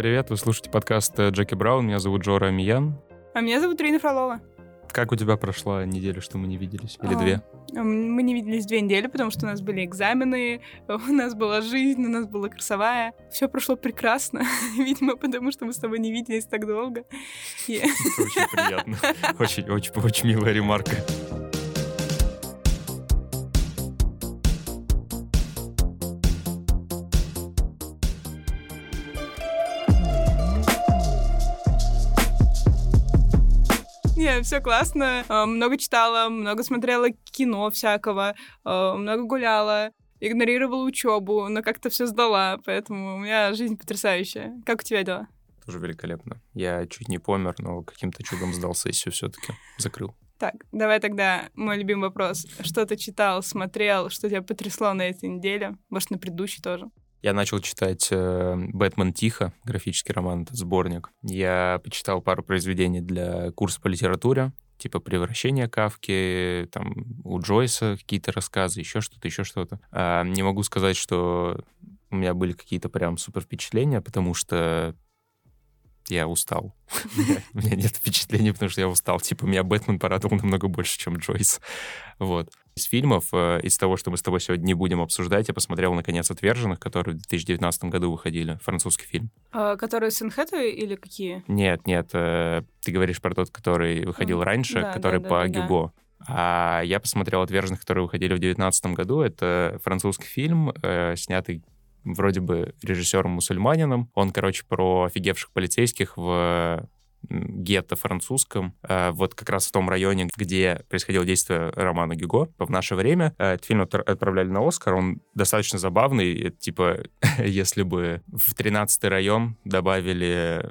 привет. Вы слушаете подкаст э, Джеки Браун. Меня зовут Джора Амиян. А меня зовут Рина Фролова. Как у тебя прошла неделя, что мы не виделись? Или а, две? Мы не виделись две недели, потому что у нас были экзамены, у нас была жизнь, у нас была красовая. Все прошло прекрасно. Видимо, потому что мы с тобой не виделись так долго. Это очень приятно. Очень, очень, очень милая ремарка. Все классно. Э, много читала, много смотрела кино всякого, э, много гуляла игнорировала учебу, но как-то все сдала, поэтому у меня жизнь потрясающая. Как у тебя дела? Тоже великолепно. Я чуть не помер, но каким-то чудом сдал сессию все-таки. Закрыл. Так, давай тогда мой любимый вопрос. Что ты читал, смотрел, что тебя потрясло на этой неделе? Может, на предыдущей тоже? Я начал читать э, «Бэтмен тихо», графический роман, это сборник. Я почитал пару произведений для курса по литературе, типа «Превращение Кавки», там у Джойса какие-то рассказы, еще что-то, еще что-то. А, не могу сказать, что у меня были какие-то прям супер впечатления, потому что я устал. У меня нет впечатления, потому что я устал. Типа, меня Бэтмен порадовал намного больше, чем Джойс. Вот. Из фильмов, э, из того, что мы с тобой сегодня не будем обсуждать, я посмотрел, наконец, «Отверженных», которые в 2019 году выходили. Французский фильм. А, которые с Энхэтуэй или какие? Нет, нет. Э, ты говоришь про тот, который выходил раньше, который по Гюго. А я посмотрел «Отверженных», которые выходили в 2019 году. Это французский фильм, э, снятый вроде бы режиссером-мусульманином. Он, короче, про офигевших полицейских в гетто французском, э, вот как раз в том районе, где происходило действие романа Гюго в наше время. Э, этот фильм отправляли на Оскар, он достаточно забавный, типа, если бы в 13-й район добавили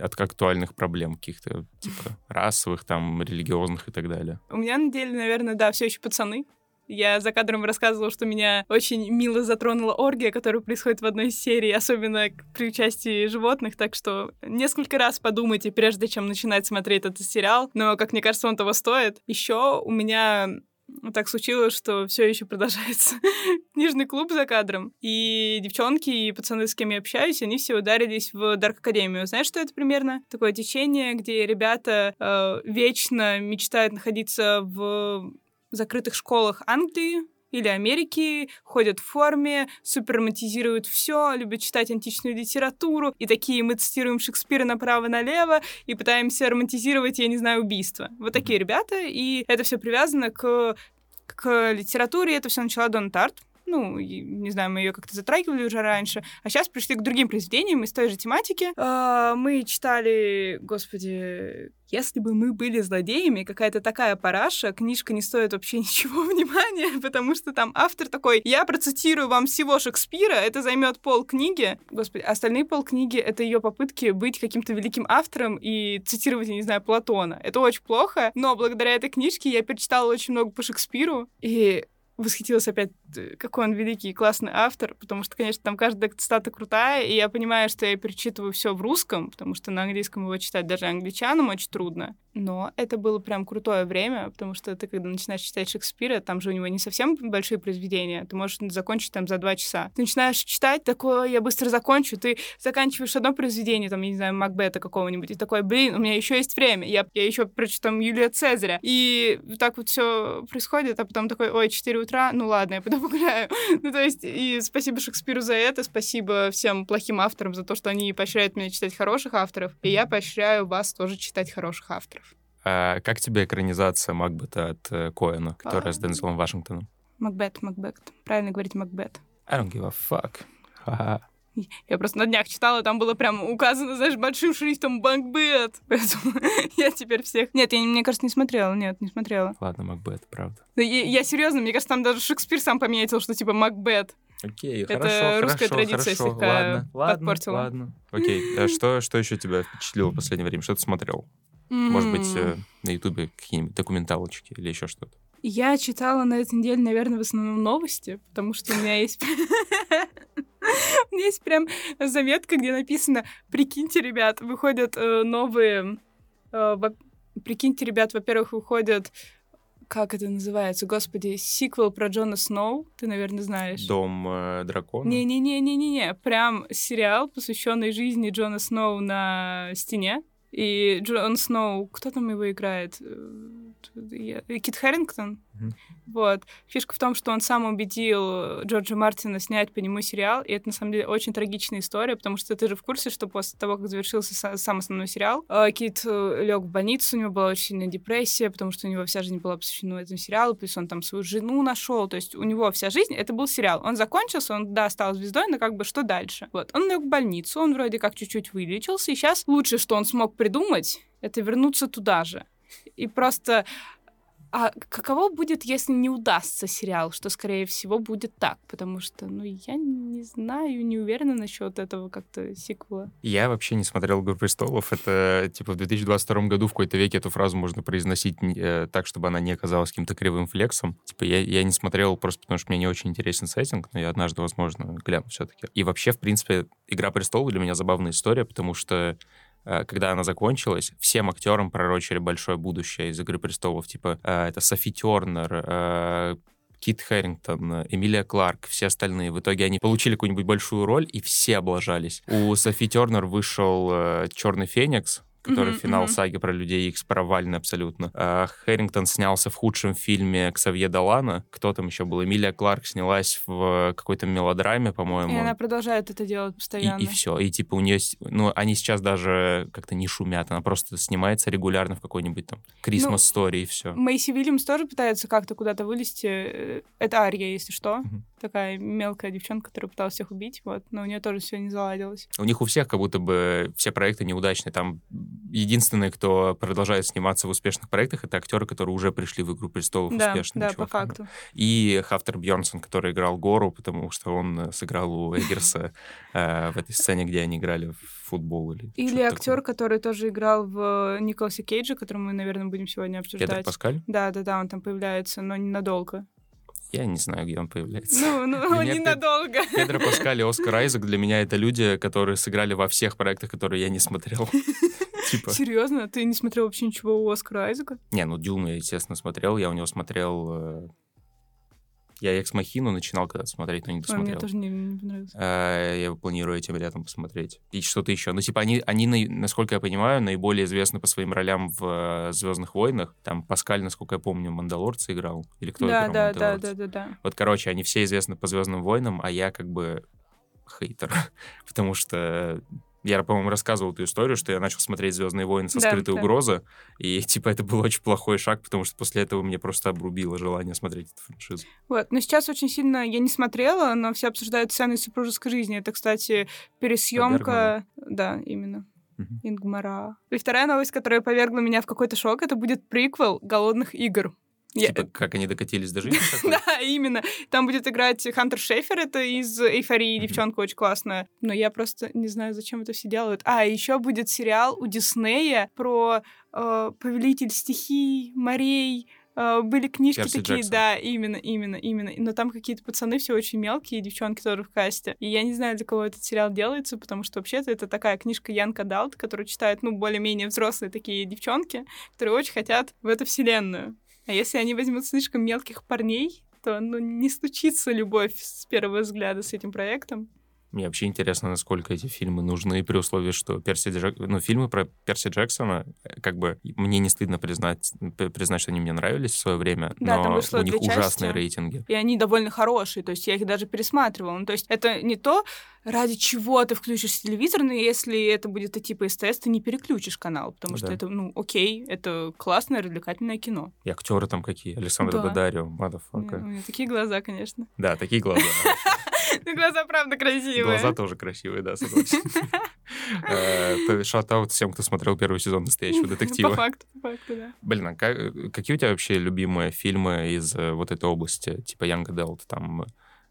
от актуальных проблем каких-то, типа, расовых, там, религиозных и так далее. У меня на деле, наверное, да, все еще пацаны. Я за кадром рассказывала, что меня очень мило затронула оргия, которая происходит в одной из серий, особенно при участии животных, так что несколько раз подумайте, прежде чем начинать смотреть этот сериал, но, как мне кажется, он того стоит. Еще у меня так случилось, что все еще продолжается книжный клуб за кадром. И девчонки, и пацаны, с кем я общаюсь, они все ударились в Дарк Академию. Знаешь, что это примерно? Такое течение, где ребята э, вечно мечтают находиться в закрытых школах Англии или Америки, ходят в форме, супер романтизируют все, любят читать античную литературу, и такие мы цитируем Шекспира направо-налево и пытаемся романтизировать, я не знаю, убийство. Вот такие ребята, и это все привязано к, к литературе, это все начала Дон Тарт, ну, не знаю, мы ее как-то затрагивали уже раньше, а сейчас пришли к другим произведениям из той же тематики. А, мы читали, господи, если бы мы были злодеями, какая-то такая параша, книжка не стоит вообще ничего внимания, потому что там автор такой, я процитирую вам всего Шекспира, это займет пол книги. Господи, остальные пол книги — это ее попытки быть каким-то великим автором и цитировать, я не знаю, Платона. Это очень плохо, но благодаря этой книжке я перечитала очень много по Шекспиру, и восхитилась опять, э, какой он великий и классный автор, потому что, конечно, там каждая цитата крутая, и я понимаю, что я перечитываю все в русском, потому что на английском его читать даже англичанам очень трудно. Но это было прям крутое время, потому что ты, когда начинаешь читать Шекспира, там же у него не совсем большие произведения, ты можешь закончить там за два часа. Ты начинаешь читать, такое, я быстро закончу, ты заканчиваешь одно произведение, там, я не знаю, Макбета какого-нибудь, и такой, блин, у меня еще есть время, я, я еще прочитаю там Юлия Цезаря. И так вот все происходит, а потом такой, ой, 4 утра, ну ладно, я пойду погуляю. ну, то есть, и спасибо Шекспиру за это, спасибо всем плохим авторам за то, что они поощряют меня читать хороших авторов, и я поощряю вас тоже читать хороших авторов. А как тебе экранизация Макбета от э, Коэна, которая а... с Дензелом Вашингтоном? Макбет, Макбет. Правильно говорить Макбет. I don't give a fuck. Ха-ха. Я просто на днях читала, там было прям указано, знаешь, большим шрифтом Макбет. Поэтому я теперь всех... Нет, я, мне кажется, не смотрела. Нет, не смотрела. Ладно, Макбет, правда. Я, я серьезно, мне кажется, там даже Шекспир сам пометил, что типа Макбет. Окей, Это хорошо, русская хорошо, традиция хорошо. слегка ладно, ладно, подпортила. Ладно, окей. А что, что еще тебя впечатлило в последнее время? Что ты смотрел? Может быть, э, на Ютубе какие-нибудь документалочки или еще что-то? Я читала на этой неделе, наверное, в основном новости, потому что у меня есть... У меня есть прям заметка, где написано «Прикиньте, ребят, выходят э, новые...» э, Прикиньте, ребят, во-первых, выходят как это называется? Господи, сиквел про Джона Сноу, ты, наверное, знаешь. Дом э, дракона? Не-не-не-не-не-не, прям сериал, посвященный жизни Джона Сноу на стене. И Джон Сноу, кто там его играет? Э, Кит Харрингтон? Mm-hmm. Вот. Фишка в том, что он сам убедил Джорджа Мартина снять по нему сериал, и это, на самом деле, очень трагичная история, потому что ты же в курсе, что после того, как завершился сам основной сериал, э, Кит э, лег в больницу, у него была очень сильная депрессия, потому что у него вся жизнь была посвящена этому сериалу, плюс он там свою жену нашел, то есть у него вся жизнь, это был сериал. Он закончился, он, да, стал звездой, но как бы что дальше? Вот. Он лег в больницу, он вроде как чуть-чуть вылечился, и сейчас лучшее, что он смог придумать, это вернуться туда же. И просто а каково будет, если не удастся сериал, что, скорее всего, будет так? Потому что, ну, я не знаю, не уверена насчет этого как-то сиквела. Я вообще не смотрел «Игру престолов». Это, типа, в 2022 году в какой-то веке эту фразу можно произносить э, так, чтобы она не оказалась каким-то кривым флексом. Типа, я, я не смотрел просто потому, что мне не очень интересен сеттинг, но я однажды, возможно, гляну все-таки. И вообще, в принципе, «Игра престолов» для меня забавная история, потому что когда она закончилась, всем актерам пророчили большое будущее из «Игры престолов». Типа, э, это Софи Тернер, э, Кит Хэрингтон, Эмилия Кларк, все остальные. В итоге они получили какую-нибудь большую роль, и все облажались. У Софи Тернер вышел «Черный феникс», который mm-hmm, финал mm-hmm. саги про Людей Икс провальный абсолютно. А, Хэрингтон снялся в худшем фильме Ксавье Далана. Кто там еще был? Эмилия Кларк снялась в какой-то мелодраме, по-моему. И она продолжает это делать постоянно. И, и все. И типа у нее... Ну, они сейчас даже как-то не шумят. Она просто снимается регулярно в какой-нибудь там Christmas ну, и все. Мэйси Вильямс тоже пытается как-то куда-то вылезти. Э, это Ария, если что. Mm-hmm. Такая мелкая девчонка, которая пыталась всех убить. Вот. Но у нее тоже все не заладилось. У них у всех как будто бы все проекты неудачные. Там единственные, кто продолжает сниматься в успешных проектах, это актеры, которые уже пришли в «Игру престолов» да, успешно. Да, по факту. И Хафтер Бьернсон, который играл Гору, потому что он э, сыграл у Эггерса э, в этой сцене, где они играли в футбол. Или, или актер, который тоже играл в Николасе Кейджа, который мы, наверное, будем сегодня обсуждать. Педро Паскаль? Да, да, да, он там появляется, но ненадолго. Я не знаю, где он появляется. Ну, ну ненадолго. Педро Паскаль и Оскар Айзек для меня это люди, которые сыграли во всех проектах, которые я не смотрел. Типа. Серьезно? Ты не смотрел вообще ничего у Оскара Айзека? Не, ну Дюну я, естественно, смотрел. Я у него смотрел э, я Экс Махину начинал когда смотреть, но не досмотрел. Ой, мне тоже не, не понравилось. А, я планирую этим летом посмотреть. И что-то еще. Ну, типа, они, они, насколько я понимаю, наиболее известны по своим ролям в э, Звездных войнах. Там Паскаль, насколько я помню, Мандалорца играл. Или кто да, играл да, да, да, да, да. Вот, короче, они все известны по Звездным войнам, а я как бы хейтер. Потому что я, по-моему, рассказывал эту историю, что я начал смотреть «Звездные войны» со да, скрытой да. угрозы, и, типа, это был очень плохой шаг, потому что после этого мне просто обрубило желание смотреть эту франшизу. Вот, но сейчас очень сильно я не смотрела, но все обсуждают сцены супружеской жизни. Это, кстати, пересъемка... Да, именно. Ингмара. И вторая новость, которая повергла меня в какой-то шок, это будет приквел «Голодных игр». Типа, как они докатились до жизни? да, именно. Там будет играть Хантер Шефер, это из «Эйфории», девчонка очень классная. Но я просто не знаю, зачем это все делают. А, еще будет сериал у Диснея про э, «Повелитель стихий», «Морей», Uh, были книжки Перси такие, Джексон. да, именно, именно, именно. Но там какие-то пацаны все очень мелкие, девчонки тоже в касте. И я не знаю, для кого этот сериал делается, потому что вообще-то это такая книжка Янка Далт, которую читают, ну, более-менее взрослые такие девчонки, которые очень хотят в эту вселенную. А если они возьмут слишком мелких парней, то ну, не случится любовь с первого взгляда с этим проектом. Мне вообще интересно, насколько эти фильмы нужны, при условии, что Перси Джек... ну, фильмы про Перси Джексона, э, как бы мне не стыдно признать, признать, что они мне нравились в свое время, да, но у них ужасные рейтинги. И они довольно хорошие, то есть я их даже пересматривала. Ну, то есть это не то, ради чего ты включишь телевизор, но если это будет типа СТС, ты не переключишь канал, потому да. что это, ну, окей, это классное, развлекательное кино. И актеры там какие? Александр да. Бадарио, мадафака. У меня такие глаза, конечно. Да, такие глаза. Ну, глаза правда красивые. Глаза тоже красивые, да, согласен. Э, шатаут всем, кто смотрел первый сезон «Настоящего детектива». По факту, по факту, да. Блин, а какие у тебя вообще любимые фильмы из э, вот этой области, типа Young Adult, там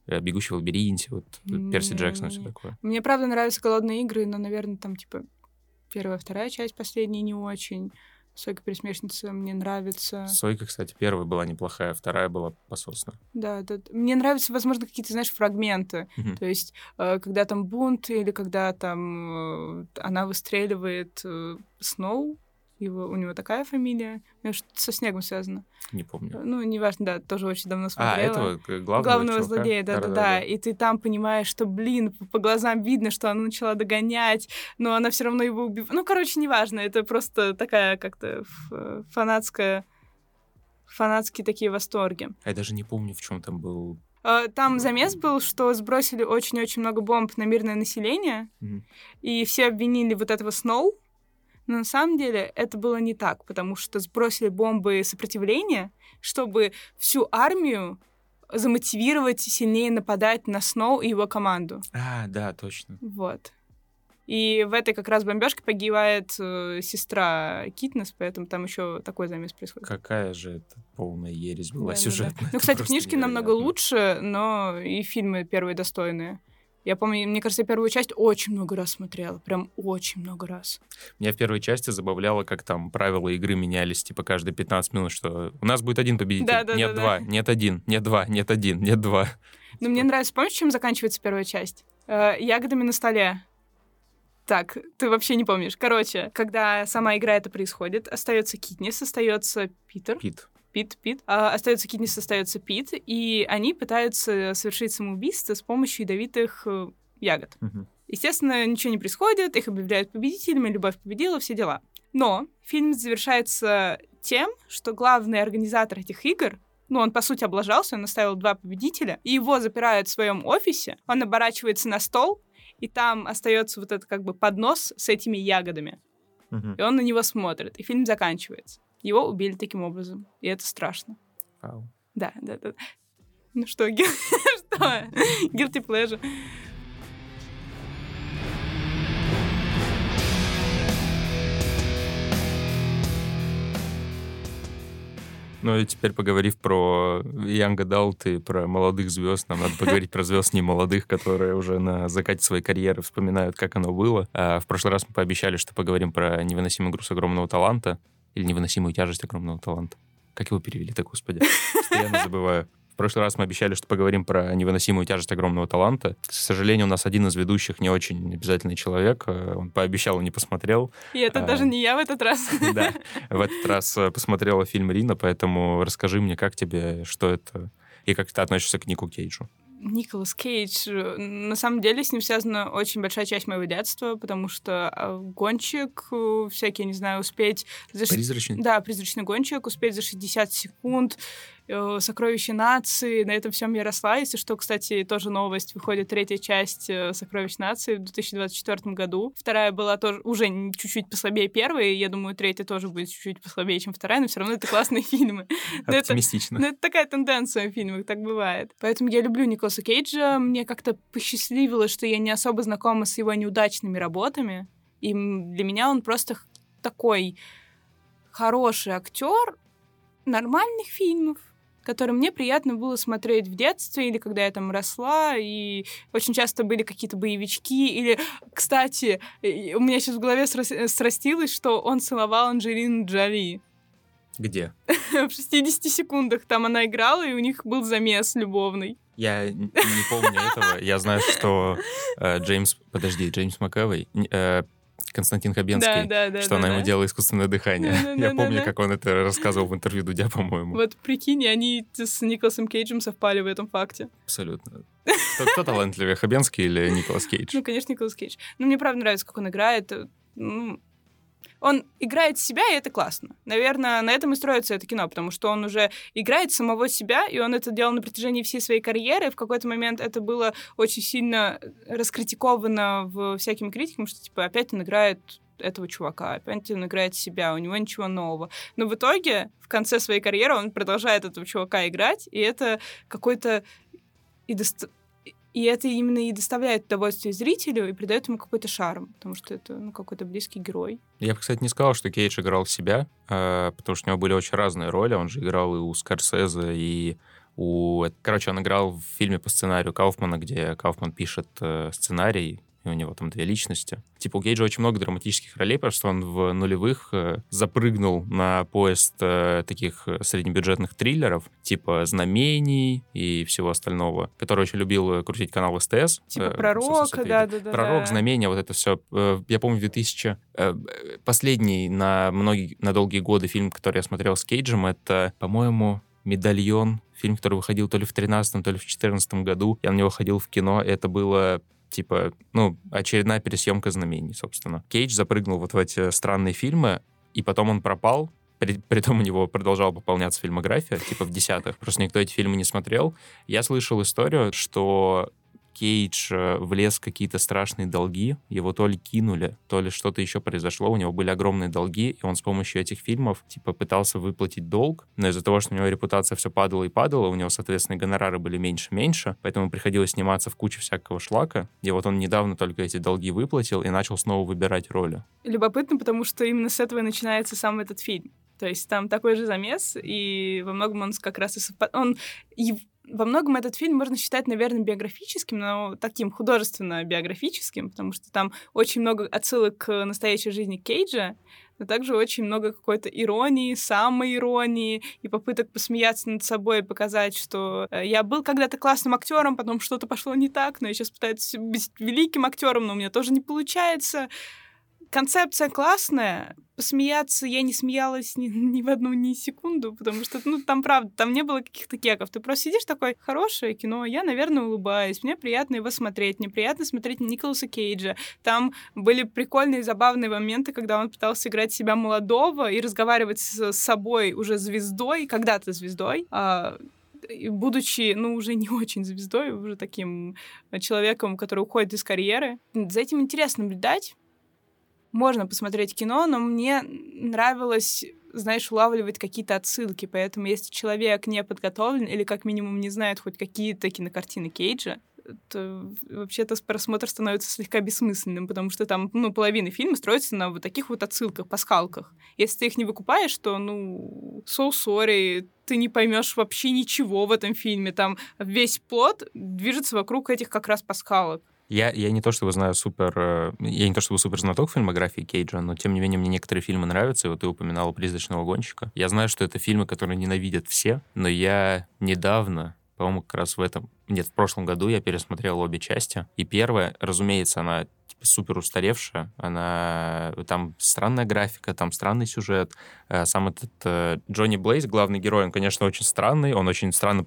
э, «Бегущий в лабиринте», вот Перси Джексон и все такое? Мне, правда, нравятся «Голодные игры», но, наверное, там, типа, первая, вторая часть, последняя не очень. Сойка пересмешница мне нравится. Сойка, кстати, первая была неплохая, вторая была пососна. Да, да. Мне нравятся, возможно, какие-то, знаешь, фрагменты. Mm-hmm. То есть, э, когда там бунт или когда там э, она выстреливает э, Сноу, его, у него такая фамилия. Что-то со снегом связано. Не помню. Ну, неважно, да, тоже очень давно а, смотрела. А, этого главного Главного злодея, да-да-да. И ты там понимаешь, что, блин, по, по глазам видно, что она начала догонять, но она все равно его убивает. Ну, короче, неважно, это просто такая как-то фанатская фанатские такие восторги. Я даже не помню, в чем там был а, там замес был, что сбросили очень-очень много бомб на мирное население, mm-hmm. и все обвинили вот этого Сноу, но на самом деле это было не так, потому что сбросили бомбы сопротивления, чтобы всю армию замотивировать сильнее нападать на Сноу и его команду. А, да, точно. Вот. И в этой как раз бомбежке погибает э, сестра Китнес, поэтому там еще такой замес происходит. Какая же это полная ересь была да, сюжетная. Да, да. Ну, кстати, книжки невероятно. намного лучше, но и фильмы первые достойные. Я помню, мне кажется, я первую часть очень много раз смотрела. Прям очень много раз. Меня в первой части забавляло, как там правила игры менялись, типа, каждые 15 минут, что у нас будет один победитель. Да, да, нет да, два, да. нет один, нет два, нет один, нет два. Ну, мне нравится, помнишь, чем заканчивается первая часть? Э, ягодами на столе. Так, ты вообще не помнишь. Короче, когда сама игра это происходит, остается Китнис, остается Питер. Пит. Пит, Пит. А, остается Китнис, остается Пит, и они пытаются совершить самоубийство с помощью ядовитых э, ягод. Угу. Естественно, ничего не происходит, их объявляют победителями, любовь победила, все дела. Но фильм завершается тем, что главный организатор этих игр ну, он, по сути, облажался, он оставил два победителя, и его запирают в своем офисе, он оборачивается на стол, и там остается вот этот как бы поднос с этими ягодами. Угу. И он на него смотрит, и фильм заканчивается. Его убили таким образом, и это страшно. Вау. Да, да, да. Ну что, что? Guilty pleasure. Ну и теперь поговорив про Young Adult и про молодых звезд, нам надо поговорить про звезд не молодых, которые уже на закате своей карьеры вспоминают, как оно было. А в прошлый раз мы пообещали, что поговорим про невыносимый груз огромного таланта или невыносимую тяжесть огромного таланта. Как его перевели-то, господи? Постоянно забываю прошлый раз мы обещали, что поговорим про невыносимую тяжесть огромного таланта. К сожалению, у нас один из ведущих не очень обязательный человек. Э, он пообещал и не посмотрел. И это а, даже не я в этот раз. Да, в этот раз э, посмотрела фильм «Рина», поэтому расскажи мне, как тебе, что это, и как ты относишься к Нику Кейджу. Николас Кейдж. Э, на самом деле с ним связана очень большая часть моего детства, потому что а, гонщик, всякие, не знаю, успеть... За... Призрачный? Да, призрачный гонщик, успеть за 60 секунд, Э, «Сокровища нации». На этом всем я росла. Если что, кстати, тоже новость. Выходит третья часть э, «Сокровищ нации» в 2024 году. Вторая была тоже уже чуть-чуть послабее первой. Я думаю, третья тоже будет чуть-чуть послабее, чем вторая, но все равно это классные фильмы. Оптимистично. Но это такая тенденция в фильмах, так бывает. Поэтому я люблю Николаса Кейджа. Мне как-то посчастливилось, что я не особо знакома с его неудачными работами. И для меня он просто такой хороший актер нормальных фильмов, которые мне приятно было смотреть в детстве или когда я там росла, и очень часто были какие-то боевички, или, кстати, у меня сейчас в голове срастилось, что он целовал Анджелину Джоли. Где? в 60 секундах там она играла, и у них был замес любовный. Я не помню этого. Я знаю, что э, Джеймс... Подожди, Джеймс МcЭвой... Э, Константин Хабенский, да, да, да, что да, она да. ему делала искусственное дыхание. Да, да, Я да, помню, да. как он это рассказывал в интервью Дудя, по-моему. Вот прикинь, они с Николасом Кейджем совпали в этом факте. Абсолютно. Кто, кто талантливее, Хабенский или Николас Кейдж? Ну, конечно, Николас Кейдж. Ну, мне правда нравится, как он играет. Ну, он играет себя, и это классно. Наверное, на этом и строится это кино, потому что он уже играет самого себя, и он это делал на протяжении всей своей карьеры. В какой-то момент это было очень сильно раскритиковано в всякими критиками, что, типа, опять он играет этого чувака, опять он играет себя, у него ничего нового. Но в итоге, в конце своей карьеры он продолжает этого чувака играть, и это какой-то и дост... И это именно и доставляет удовольствие зрителю и придает ему какой-то шарм, потому что это ну, какой-то близкий герой. Я бы, кстати, не сказал, что Кейдж играл себя, э, потому что у него были очень разные роли. Он же играл и у Скорсезе, и у... Короче, он играл в фильме по сценарию Кауфмана, где Кауфман пишет э, сценарий, у него там две личности. Типа у Кейджа очень много драматических ролей, потому что он в нулевых э, запрыгнул на поезд э, таких э, среднебюджетных триллеров, типа «Знамений» и всего остального, который очень любил крутить канал СТС. Типа «Пророк», да-да-да. «Пророк», «Знамения», вот это все. Я помню, 2000... Последний на многие, на долгие годы фильм, который я смотрел с Кейджем, это, по-моему, «Медальон», фильм, который выходил то ли в 13 то ли в 14 году. Я на него ходил в кино, и это было типа, ну, очередная пересъемка знамений, собственно. Кейдж запрыгнул вот в эти странные фильмы, и потом он пропал, при, при том у него продолжала пополняться фильмография, типа в десятых. Просто никто эти фильмы не смотрел. Я слышал историю, что Кейдж э, влез в какие-то страшные долги, его то ли кинули, то ли что-то еще произошло, у него были огромные долги, и он с помощью этих фильмов, типа, пытался выплатить долг, но из-за того, что у него репутация все падала и падала, у него, соответственно, гонорары были меньше-меньше, поэтому приходилось сниматься в куче всякого шлака, и вот он недавно только эти долги выплатил и начал снова выбирать роли. Любопытно, потому что именно с этого и начинается сам этот фильм. То есть там такой же замес, и во многом он как раз и совпад... Он во многом этот фильм можно считать, наверное, биографическим, но таким художественно-биографическим, потому что там очень много отсылок к настоящей жизни Кейджа, но также очень много какой-то иронии, самоиронии и попыток посмеяться над собой и показать, что э, я был когда-то классным актером, потом что-то пошло не так, но я сейчас пытаюсь быть великим актером, но у меня тоже не получается концепция классная. Посмеяться я не смеялась ни, ни в одну ни секунду, потому что, ну, там правда, там не было каких-то кеков. Ты просто сидишь такой, хорошее кино, я, наверное, улыбаюсь, мне приятно его смотреть, мне приятно смотреть Николаса Кейджа. Там были прикольные, забавные моменты, когда он пытался играть себя молодого и разговаривать с собой уже звездой, когда-то звездой, а, будучи, ну, уже не очень звездой, уже таким человеком, который уходит из карьеры. За этим интересно наблюдать можно посмотреть кино, но мне нравилось знаешь, улавливать какие-то отсылки. Поэтому если человек не подготовлен или как минимум не знает хоть какие-то кинокартины Кейджа, то вообще-то просмотр становится слегка бессмысленным, потому что там, ну, половина фильма строится на вот таких вот отсылках, пасхалках. Если ты их не выкупаешь, то, ну, so sorry, ты не поймешь вообще ничего в этом фильме. Там весь плод движется вокруг этих как раз пасхалок. Я, я не то чтобы знаю супер... Э, я не то чтобы супер знаток фильмографии Кейджа, но тем не менее мне некоторые фильмы нравятся. И вот ты упоминал «Призрачного гонщика». Я знаю, что это фильмы, которые ненавидят все, но я недавно по-моему, как раз в этом... Нет, в прошлом году я пересмотрел обе части. И первая, разумеется, она типа, супер устаревшая. Она... Там странная графика, там странный сюжет. Э, сам этот э, Джонни Блейз, главный герой, он, конечно, очень странный. Он очень странно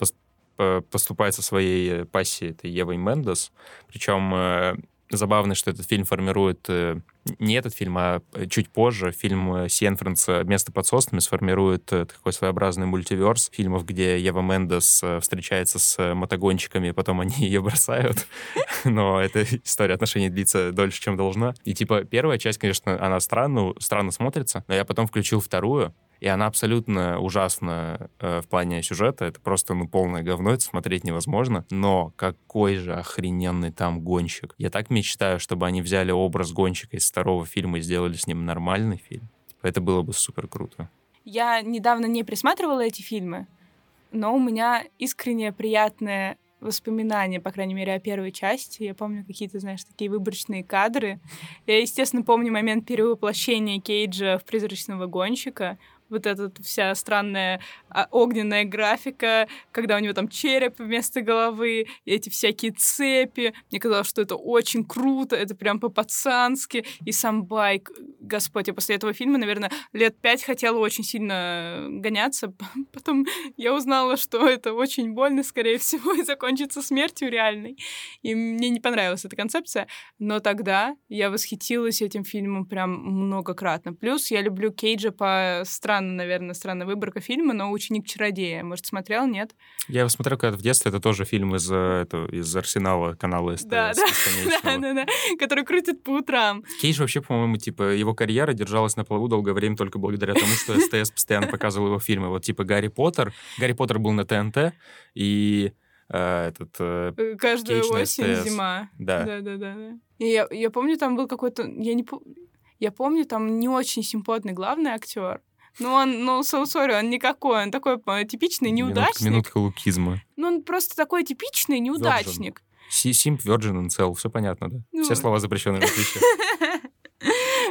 поступает со своей пассией, это Евой Мендес. Причем э, забавно, что этот фильм формирует э, не этот фильм, а чуть позже фильм Сиенфранца «Место под соснами» сформирует э, такой своеобразный мультиверс фильмов, где Ева Мендес встречается с мотогонщиками, потом они ее бросают. Но эта история отношений длится дольше, чем должна. И типа первая часть, конечно, она странно, странно смотрится, но я потом включил вторую, и она абсолютно ужасна э, в плане сюжета. Это просто, ну, полное говно, это смотреть невозможно. Но какой же охрененный там гонщик. Я так мечтаю, чтобы они взяли образ гонщика из второго фильма и сделали с ним нормальный фильм. Типа, это было бы супер круто. Я недавно не присматривала эти фильмы, но у меня искренне приятное воспоминания, по крайней мере, о первой части. Я помню какие-то, знаешь, такие выборочные кадры. Я, естественно, помню момент перевоплощения Кейджа в призрачного гонщика вот эта вся странная а, огненная графика, когда у него там череп вместо головы, эти всякие цепи. Мне казалось, что это очень круто, это прям по-пацански. И сам байк, господь, я после этого фильма, наверное, лет пять хотела очень сильно гоняться. Потом я узнала, что это очень больно, скорее всего, и закончится смертью реальной. И мне не понравилась эта концепция. Но тогда я восхитилась этим фильмом прям многократно. Плюс я люблю Кейджа по странным странно, наверное, странная выборка фильма, но «Ученик чародея». Может, смотрел, нет? Я его смотрел когда в детстве. Это тоже фильм из, э, это, из «Арсенала» канала СТС. Да, да. да, да. Который крутит по утрам. Кейдж вообще, по-моему, типа, его карьера держалась на плаву долгое время только благодаря тому, что СТС постоянно показывал его фильмы. Вот типа «Гарри Поттер». «Гарри Поттер» был на ТНТ, и э, этот... Э, Каждую осень, СТС. зима. Да. Да, да, да. да. я, я помню, там был какой-то... Я не. Я помню, там не очень симпотный главный актер. Ну, он, ну, so sorry, он никакой, он такой типичный неудачник. Минутка, минутка лукизма. Ну, он просто такой типичный неудачник. Simp, Virgin, Incel, все понятно, да? Ну... Все слова запрещенные в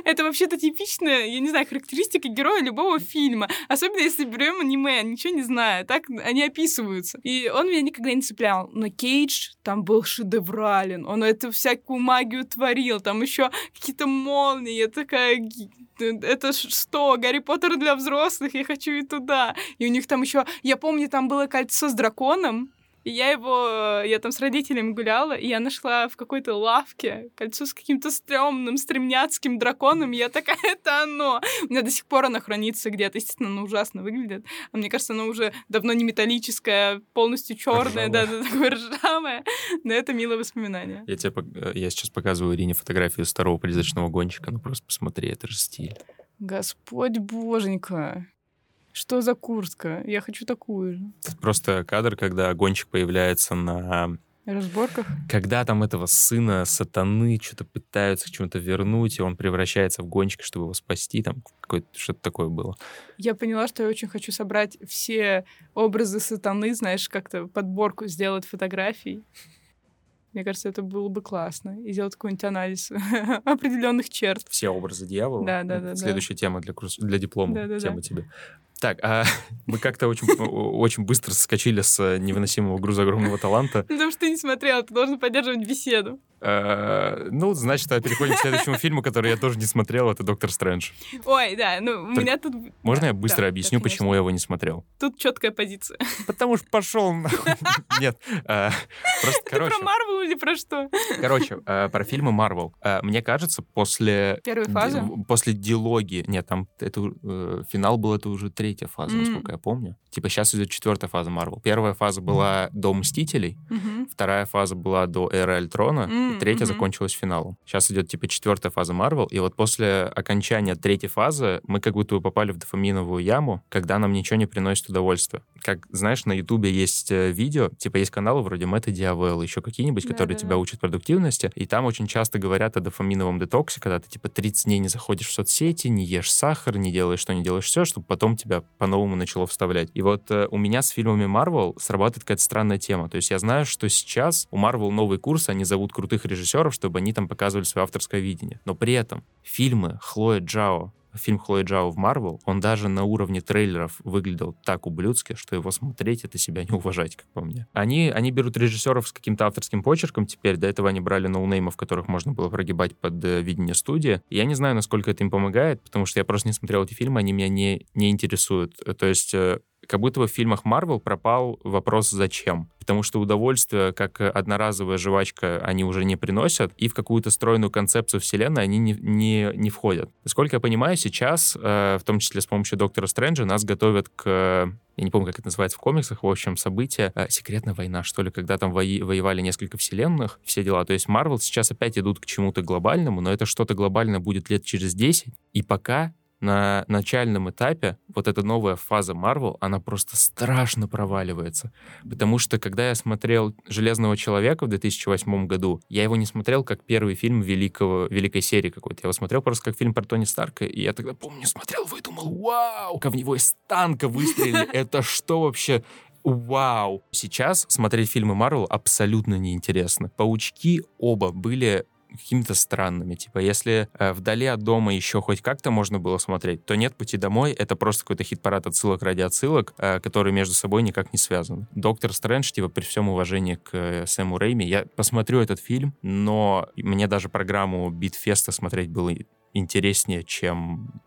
Это вообще-то типичная, я не знаю, характеристика героя любого фильма. Особенно если берем аниме, ничего не знаю. Так они описываются. И он меня никогда не цеплял. Но Кейдж там был шедеврален. Он эту всякую магию творил. Там еще какие-то молнии. Я такая это что, Гарри Поттер для взрослых, я хочу и туда. И у них там еще, я помню, там было кольцо с драконом, и я его, я там с родителями гуляла, и я нашла в какой-то лавке кольцо с каким-то стрёмным стремняцким драконом, и я такая, это оно! У меня до сих пор оно хранится где-то, естественно, оно ужасно выглядит. А мне кажется, оно уже давно не металлическое, полностью черное, да, да, такое ржавое. Но это милое воспоминание. Я тебе, э, я сейчас показываю Ирине фотографию старого призрачного гонщика, ну просто посмотри, это же стиль. Господь боженька. Что за куртка? Я хочу такую же. Это просто кадр, когда гонщик появляется на разборках. Когда там этого сына сатаны что-то пытаются к чему-то вернуть, и он превращается в гонщика, чтобы его спасти, там какое-то что-то такое было. Я поняла, что я очень хочу собрать все образы сатаны, знаешь, как-то подборку сделать фотографий. Мне кажется, это было бы классно. И сделать какой-нибудь анализ определенных черт. Все образы дьявола. Да, да, да. Следующая да. тема для, курс... для диплома. Да, да, тема да. тебе. Так, а мы как-то очень, очень быстро соскочили с невыносимого груза огромного таланта. Потому что ты не смотрел, ты должен поддерживать беседу. Э, ну, значит, переходим к следующему фильму, который я тоже не смотрел, это «Доктор Стрэндж». Ой, да, ну, у меня тут... Можно я быстро объясню, почему я его не смотрел? Тут четкая позиция. Потому что пошел Нет, э, просто, короче... про Марвел или про что? Короче, э, про фильмы Марвел. Мне кажется, после... Первой фазы? После дилогии... Нет, там это финал был, это уже третья фаза, насколько я помню. Типа сейчас идет четвертая фаза Марвел. Первая фаза была до Мстителей, вторая фаза была до Эры Альтрона, и третья mm-hmm. закончилась финалом. Сейчас идет типа четвертая фаза Марвел, и вот после окончания третьей фазы мы как будто бы попали в дофаминовую яму, когда нам ничего не приносит удовольствия. Как, знаешь, на Ютубе есть э, видео, типа есть каналы вроде Мэтта Диавелла, еще какие-нибудь, которые да, тебя учат продуктивности, и там очень часто говорят о дофаминовом детоксе, когда ты типа 30 дней не заходишь в соцсети, не ешь сахар, не делаешь что, не делаешь все, чтобы потом тебя по-новому начало вставлять. И вот э, у меня с фильмами Марвел срабатывает какая-то странная тема. То есть я знаю, что сейчас у Марвел новый курс, они зовут крутых режиссеров, чтобы они там показывали свое авторское видение. Но при этом фильмы Хлоя Джао, фильм Хлои Джао в Марвел, он даже на уровне трейлеров выглядел так ублюдски, что его смотреть — это себя не уважать, как по мне. Они, они берут режиссеров с каким-то авторским почерком теперь, до этого они брали ноунеймов, которых можно было прогибать под э, видение студии. Я не знаю, насколько это им помогает, потому что я просто не смотрел эти фильмы, они меня не, не интересуют. То есть э, как будто бы в фильмах Марвел пропал вопрос «зачем?». Потому что удовольствие, как одноразовая жвачка, они уже не приносят, и в какую-то стройную концепцию вселенной они не, не, не входят. Насколько я понимаю, сейчас, э, в том числе с помощью Доктора Стрэнджа, нас готовят к я не помню, как это называется в комиксах, в общем, событие, э, секретная война, что ли, когда там вои- воевали несколько вселенных, все дела. То есть Марвел сейчас опять идут к чему-то глобальному, но это что-то глобальное будет лет через 10, и пока на начальном этапе вот эта новая фаза Marvel, она просто страшно проваливается. Потому что, когда я смотрел «Железного человека» в 2008 году, я его не смотрел как первый фильм великого, великой серии какой-то. Я его смотрел просто как фильм про Тони Старка, и я тогда, помню, смотрел его и думал, вау, как в него из танка выстрелили, это что вообще? Вау! Сейчас смотреть фильмы Марвел абсолютно неинтересно. Паучки оба были какими-то странными. Типа, если э, вдали от дома еще хоть как-то можно было смотреть, то нет пути домой. Это просто какой-то хит-парад отсылок ради отсылок, э, которые между собой никак не связаны. Доктор Стрэндж, типа, при всем уважении к э, Сэму Рейми, я посмотрю этот фильм, но мне даже программу Битфеста смотреть было интереснее, чем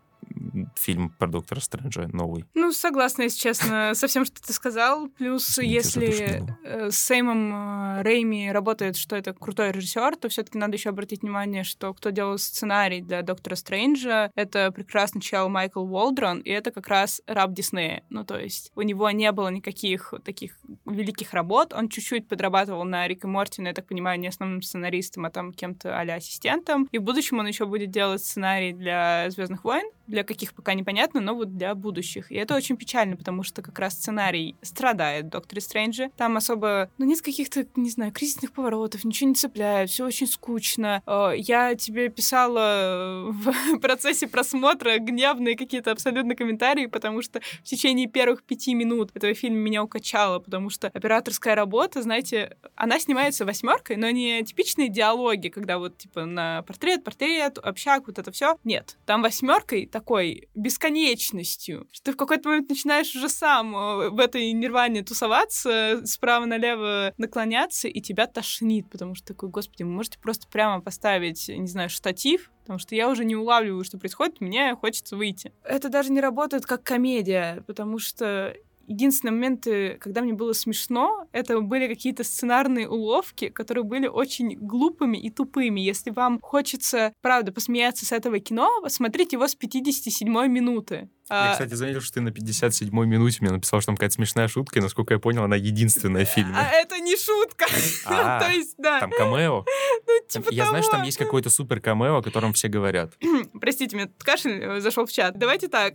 фильм про Доктора Стрэнджа новый. Ну, согласна, если честно, со всем, что ты сказал. Плюс, если э, с Сэмом э, Рейми работает, что это крутой режиссер, то все-таки надо еще обратить внимание, что кто делал сценарий для Доктора Стрэнджа, это прекрасный чел Майкл Уолдрон, и это как раз раб Диснея. Ну, то есть у него не было никаких таких великих работ, он чуть-чуть подрабатывал на Рик и Морти, но, я так понимаю, не основным сценаристом, а там кем-то а ассистентом. И в будущем он еще будет делать сценарий для Звездных войн, для каких пока непонятно, но вот для будущих. И это очень печально, потому что как раз сценарий страдает в Докторе Стрэнджа. Там особо, ну, нет каких-то, не знаю, кризисных поворотов, ничего не цепляет, все очень скучно. Э, я тебе писала в процессе просмотра гневные какие-то абсолютно комментарии, потому что в течение первых пяти минут этого фильма меня укачало, потому что операторская работа, знаете, она снимается восьмеркой, но не типичные диалоги, когда вот типа на портрет, портрет, общак, вот это все. Нет, там восьмеркой такой бесконечностью, что ты в какой-то момент начинаешь уже сам э, в этой нирване тусоваться, справа налево наклоняться, и тебя тошнит, потому что такой, господи, вы можете просто прямо поставить, не знаю, штатив, потому что я уже не улавливаю, что происходит, мне хочется выйти. Это даже не работает как комедия, потому что единственные моменты, когда мне было смешно, это были какие-то сценарные уловки, которые были очень глупыми и тупыми. Если вам хочется, правда, посмеяться с этого кино, смотрите его с 57 минуты. Я, а, кстати, заметил, что ты на 57-й минуте мне написал, что там какая-то смешная шутка, и, насколько я понял, она единственная в фильме. А это не шутка. А, То есть, да. Там камео? Ну, типа Я знаю, что там есть какой-то супер камео, о котором все говорят. Простите, мне кашель э, зашел в чат. Давайте так,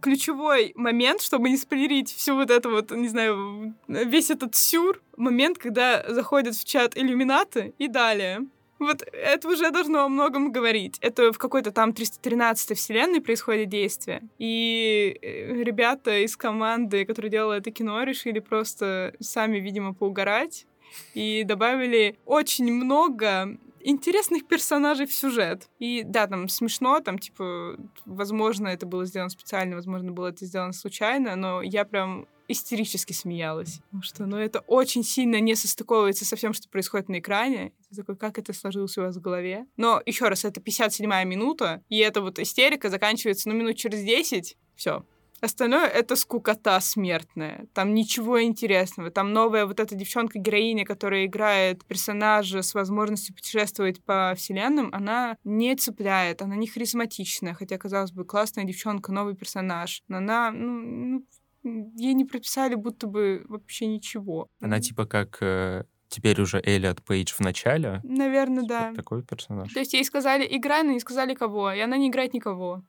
ключевой момент, чтобы не спойлерить всю вот это вот, не знаю, весь этот сюр, момент, когда заходят в чат иллюминаты и далее. Вот это уже должно о многом говорить. Это в какой-то там 313-й вселенной происходит действие. И э, ребята из команды, которые делали это кино, решили просто сами, видимо, поугарать и добавили очень много интересных персонажей в сюжет. И да, там смешно, там, типа, возможно, это было сделано специально, возможно, было это сделано случайно, но я прям истерически смеялась. Потому что, ну, это очень сильно не состыковывается со всем, что происходит на экране. Ты такой, как это сложилось у вас в голове? Но, еще раз, это 57-я минута, и эта вот истерика заканчивается, ну, минут через 10, все, Остальное — это скукота смертная. Там ничего интересного. Там новая вот эта девчонка-героиня, которая играет персонажа с возможностью путешествовать по вселенным, она не цепляет, она не харизматичная, хотя, казалось бы, классная девчонка, новый персонаж. Но она, ну, ну ей не прописали будто бы вообще ничего. Она типа как э, теперь уже Элliot Пейдж в начале. Наверное, типа да. Такой персонаж. То есть ей сказали играй, но не сказали кого, и она не играет никого.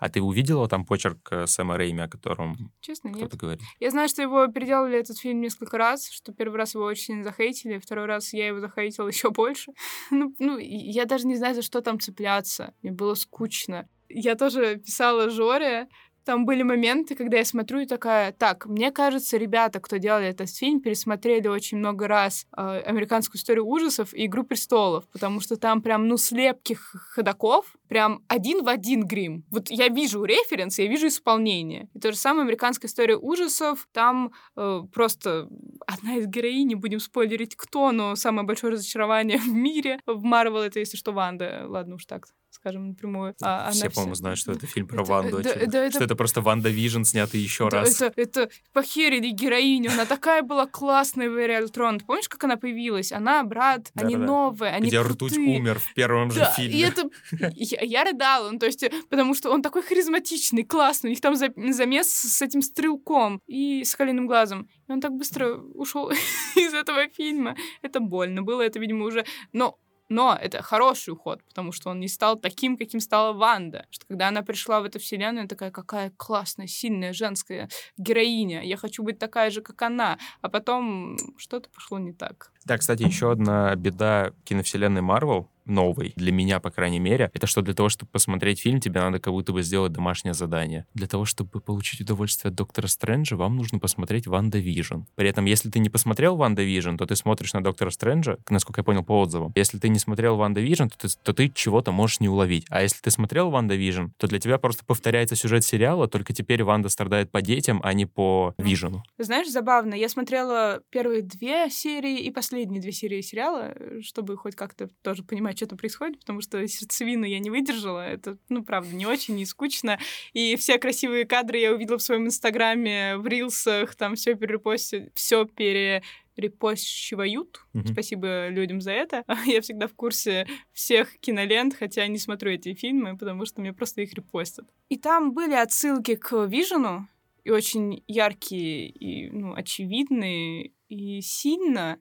А ты увидела там почерк э, Сэма Рейми, о котором Честно, кто-то нет. говорит? Я знаю, что его переделали этот фильм несколько раз, что первый раз его очень захейтили, второй раз я его захейтила еще больше. ну, ну, я даже не знаю, за что там цепляться. Мне было скучно. Я тоже писала Жоре, там были моменты, когда я смотрю и такая, так, мне кажется, ребята, кто делали этот фильм, пересмотрели очень много раз э, американскую историю ужасов и Игру престолов, потому что там прям, ну, слепких ходаков, прям один в один грим. Вот я вижу референс, я вижу исполнение. И то же самое американская история ужасов, там э, просто одна из героинь, не будем спойлерить кто, но самое большое разочарование в мире в Марвел это, если что, Ванда. Ладно уж так скажем напрямую. А все, по-моему, все... знают, что это фильм про это, Ванду. Да, да, это... Что это просто WandaVision, снятый еще да, раз. Это, это похерили героиню. Она такая была классная в Эре Ты помнишь, как она появилась? Она, брат, да, они да, новые, они Где крутые. Ртуть умер в первом же фильме. И это... Я, я рыдала, ну, то есть, потому что он такой харизматичный, классный. У них там замес с этим стрелком и с Соколиным глазом. И он так быстро ушел из этого фильма. Это больно было, это, видимо, уже... Но но это хороший уход, потому что он не стал таким, каким стала Ванда. Что когда она пришла в эту вселенную, такая, какая классная, сильная женская героиня. Я хочу быть такая же, как она. А потом что-то пошло не так. Да, кстати, еще одна беда киновселенной Марвел, новый, для меня, по крайней мере, это что для того, чтобы посмотреть фильм, тебе надо как будто бы сделать домашнее задание. Для того, чтобы получить удовольствие от Доктора Стрэнджа, вам нужно посмотреть WandaVision. При этом, если ты не посмотрел WandaVision, то ты смотришь на Доктора Стрэнджа, насколько я понял по отзывам. Если ты не смотрел WandaVision, то ты, то ты чего-то можешь не уловить. А если ты смотрел WandaVision, то для тебя просто повторяется сюжет сериала, только теперь Ванда страдает по детям, а не по Вижну. Знаешь, забавно, я смотрела первые две серии и последние две серии сериала, чтобы хоть как-то тоже понимать, что там происходит, потому что сердцевину я не выдержала. Это, ну, правда, не очень, не скучно. И все красивые кадры я увидела в своем инстаграме, в рилсах, там все перепостят, все пере репощивают. Mm-hmm. Спасибо людям за это. Я всегда в курсе всех кинолент, хотя не смотрю эти фильмы, потому что мне просто их репостят. И там были отсылки к Вижену, и очень яркие, и ну, очевидные, и сильно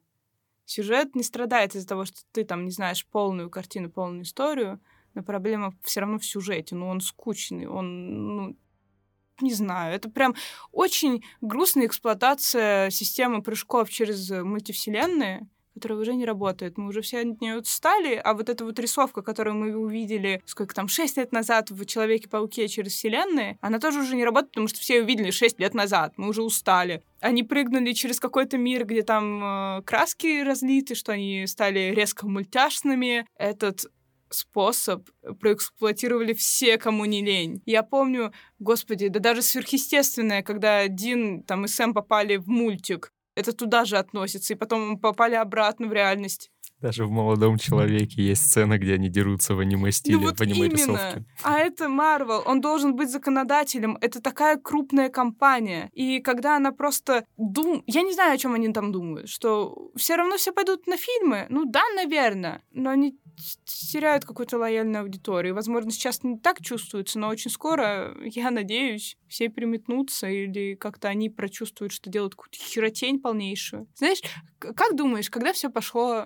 Сюжет не страдает из-за того, что ты там не знаешь полную картину, полную историю, но проблема все равно в сюжете. Ну, он скучный, он, ну, не знаю, это прям очень грустная эксплуатация системы прыжков через мультивселенные, которая уже не работает. Мы уже все от нее устали, а вот эта вот рисовка, которую мы увидели, сколько там, 6 лет назад в Человеке-пауке через вселенные, она тоже уже не работает, потому что все ее увидели 6 лет назад, мы уже устали. Они прыгнули через какой-то мир, где там э, краски разлиты, что они стали резко мультяшными. Этот способ проэксплуатировали все, кому не лень. Я помню, господи, да даже сверхъестественное, когда Дин там и Сэм попали в мультик. Это туда же относится, и потом попали обратно в реальность. Даже в «Молодом человеке» есть сцена, где они дерутся в аниме-стиле, ну, вот в аниме-рисовке. А это Марвел, он должен быть законодателем. Это такая крупная компания. И когда она просто дум... Я не знаю, о чем они там думают, что все равно все пойдут на фильмы. Ну да, наверное. Но они теряют какую-то лояльную аудиторию. Возможно, сейчас не так чувствуется, но очень скоро, я надеюсь, все переметнутся или как-то они прочувствуют, что делают какую-то херотень полнейшую. Знаешь, как думаешь, когда все пошло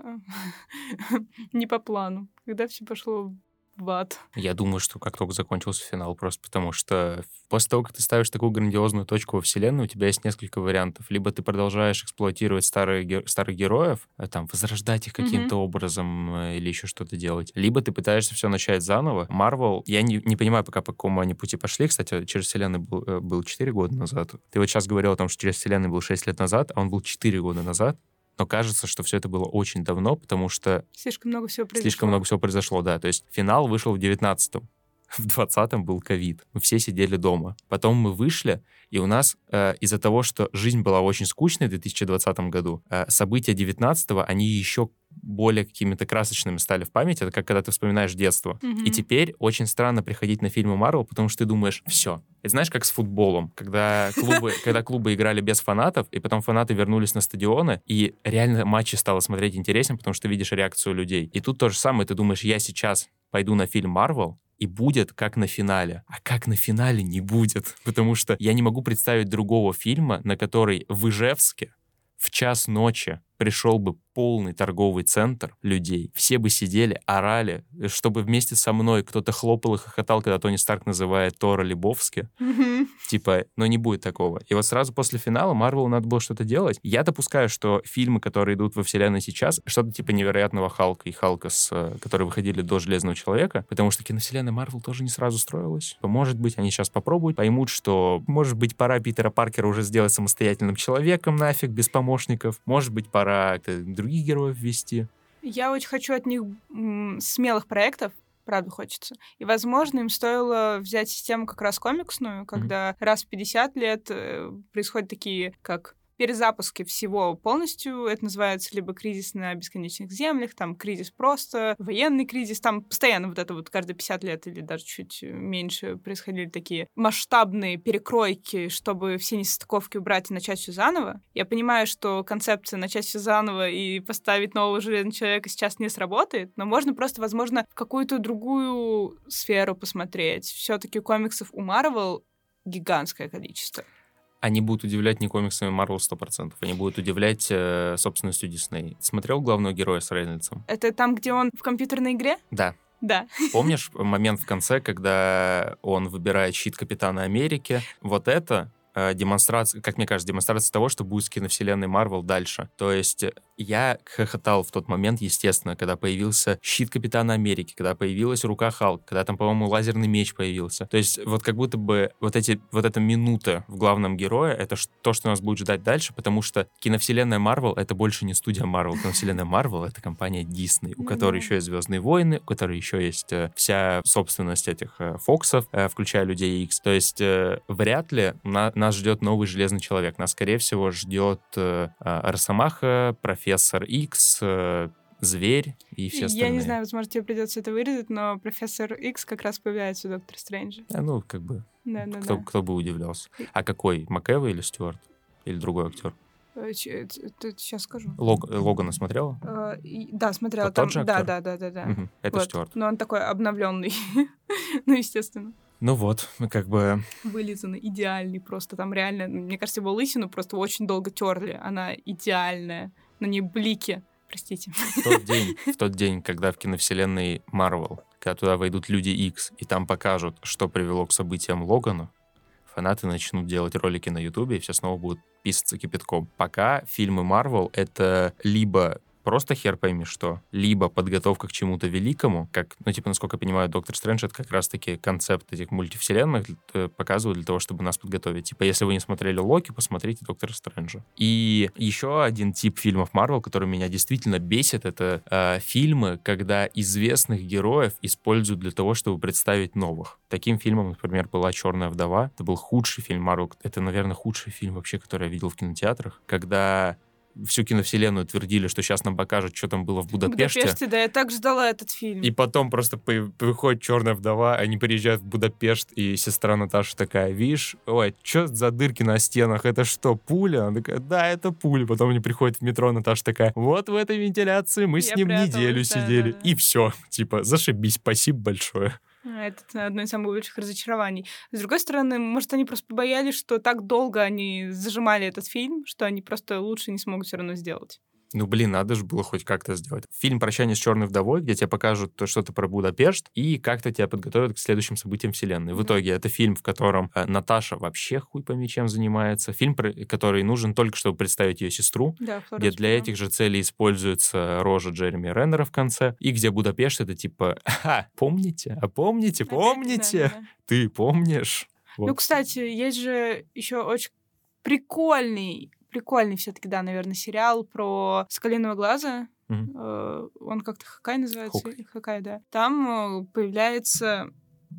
не по плану? Когда все пошло в ад. Я думаю, что как только закончился финал, просто потому что после того, как ты ставишь такую грандиозную точку во вселенной, у тебя есть несколько вариантов. Либо ты продолжаешь эксплуатировать старые, старых героев, э, там, возрождать их каким-то mm-hmm. образом э, или еще что-то делать. Либо ты пытаешься все начать заново. Марвел, я не, не понимаю пока, по какому они пути пошли. Кстати, через вселенную был, э, был 4 года назад. Ты вот сейчас говорил о том, что через вселенную был 6 лет назад, а он был 4 года назад но кажется, что все это было очень давно, потому что... Слишком много всего произошло. Слишком много всего произошло, да. То есть финал вышел в 19-м. В 20-м был ковид. Мы все сидели дома. Потом мы вышли, и у нас э, из-за того, что жизнь была очень скучной в 2020 году, э, события 19-го, они еще более какими-то красочными стали в памяти. Это как когда ты вспоминаешь детство. Mm-hmm. И теперь очень странно приходить на фильмы Марвел, потому что ты думаешь, все. Это знаешь, как с футболом, когда клубы, когда клубы играли без фанатов, и потом фанаты вернулись на стадионы, и реально матчи стало смотреть интереснее, потому что ты видишь реакцию людей. И тут то же самое, ты думаешь, я сейчас пойду на фильм Марвел, и будет как на финале. А как на финале не будет, потому что я не могу представить другого фильма, на который в Ижевске в час ночи пришел бы полный торговый центр людей, все бы сидели, орали, чтобы вместе со мной кто-то хлопал и хохотал, когда Тони Старк называет Тора Лебовски. Mm-hmm. Типа, но не будет такого. И вот сразу после финала Марвелу надо было что-то делать. Я допускаю, что фильмы, которые идут во вселенной сейчас, что-то типа невероятного Халка и Халка, с, э, которые выходили до Железного Человека, потому что киновселенная Марвел тоже не сразу строилась. Может быть, они сейчас попробуют, поймут, что, может быть, пора Питера Паркера уже сделать самостоятельным человеком нафиг, без помощников. Может быть, пора пора других героев ввести. Я очень хочу от них смелых проектов, правда хочется. И, возможно, им стоило взять систему как раз комиксную, когда mm-hmm. раз в 50 лет э, происходят такие, как перезапуске всего полностью. Это называется либо кризис на бесконечных землях, там кризис просто, военный кризис. Там постоянно вот это вот каждые 50 лет или даже чуть меньше происходили такие масштабные перекройки, чтобы все несостыковки убрать и начать все заново. Я понимаю, что концепция начать все заново и поставить нового железного человека сейчас не сработает, но можно просто, возможно, в какую-то другую сферу посмотреть. Все-таки комиксов у Марвел гигантское количество они будут удивлять не комиксами Marvel 100%, они будут удивлять э, собственностью Дисней. Смотрел главного героя с Рейнольдсом? Это там, где он в компьютерной игре? Да. Да. Помнишь момент в конце, когда он выбирает щит Капитана Америки? Вот это демонстрация, как мне кажется, демонстрация того, что будет с киновселенной Марвел дальше. То есть я хохотал в тот момент, естественно, когда появился щит Капитана Америки, когда появилась рука Халк, когда там, по-моему, лазерный меч появился. То есть вот как будто бы вот эти, вот эта минута в главном герое, это то, что нас будет ждать дальше, потому что киновселенная Марвел — это больше не студия Марвел. Киновселенная Марвел — это компания Дисней, у которой еще есть Звездные войны, у которой еще есть э, вся собственность этих э, Фоксов, э, включая Людей X. То есть вряд ли нас ждет новый Железный Человек. Нас, скорее всего, ждет Росомаха, профессор X, э, зверь и все остальные. Я не знаю, возможно, тебе придется это вырезать, но профессор X как раз появляется у Доктора Стрэнджа. А, ну, как бы. Да, да, кто, да. кто бы удивлялся. А какой? Макэва или Стюарт? Или другой актер? Э, сейчас скажу. Лог, Логана смотрела? Uh, да, смотрела. Там, тот же актер? Да, да, да, да, да. Угу, это вот. Стюарт. Но он такой обновленный. ну, естественно. Ну вот, мы как бы... Вылизанный, идеальный просто. Там реально, мне кажется, его лысину просто очень долго терли. Она идеальная на ней блики. Простите. В тот день, в тот день, когда в киновселенной Марвел, когда туда войдут Люди X, и там покажут, что привело к событиям Логана, фанаты начнут делать ролики на Ютубе, и все снова будут писаться кипятком. Пока фильмы Марвел — это либо просто хер пойми что, либо подготовка к чему-то великому, как, ну, типа, насколько я понимаю, Доктор Стрэндж — это как раз-таки концепт этих мультивселенных э, показывают для того, чтобы нас подготовить. Типа, если вы не смотрели Локи, посмотрите Доктора Стрэнджа. И еще один тип фильмов Марвел, который меня действительно бесит, это э, фильмы, когда известных героев используют для того, чтобы представить новых. Таким фильмом, например, была «Черная вдова». Это был худший фильм Марвел. Это, наверное, худший фильм вообще, который я видел в кинотеатрах. Когда всю киновселенную твердили, что сейчас нам покажут, что там было в Будапеште. В Будапеште, да, я так ждала этот фильм. И потом просто выходит черная вдова, они приезжают в Будапешт, и сестра Наташа такая, видишь, ой, что за дырки на стенах, это что, пуля? Она такая, да, это пуля. Потом они приходят в метро, Наташа такая, вот в этой вентиляции мы я с ним неделю да, сидели. Да, да. И все, типа, зашибись, спасибо большое. А, это одно из самых больших разочарований. С другой стороны, может, они просто побоялись, что так долго они зажимали этот фильм, что они просто лучше не смогут все равно сделать. Ну, блин, надо же было хоть как-то сделать. Фильм «Прощание с черной вдовой», где тебе покажут то, что-то про Будапешт, и как-то тебя подготовят к следующим событиям вселенной. В итоге это фильм, в котором э, Наташа вообще хуй пойми чем занимается. Фильм, который нужен только, чтобы представить ее сестру, да, где для этих же целей используется рожа Джереми Реннера в конце, и где Будапешт — это типа, а, помните? А помните? Помните? Да, да, да. Ты помнишь? Вот. Ну, кстати, есть же еще очень прикольный прикольный все-таки, да, наверное, сериал про Соколиного глаза. Mm-hmm. Он как-то Хакай называется? Хокай. Хакай, да. Там э, появляется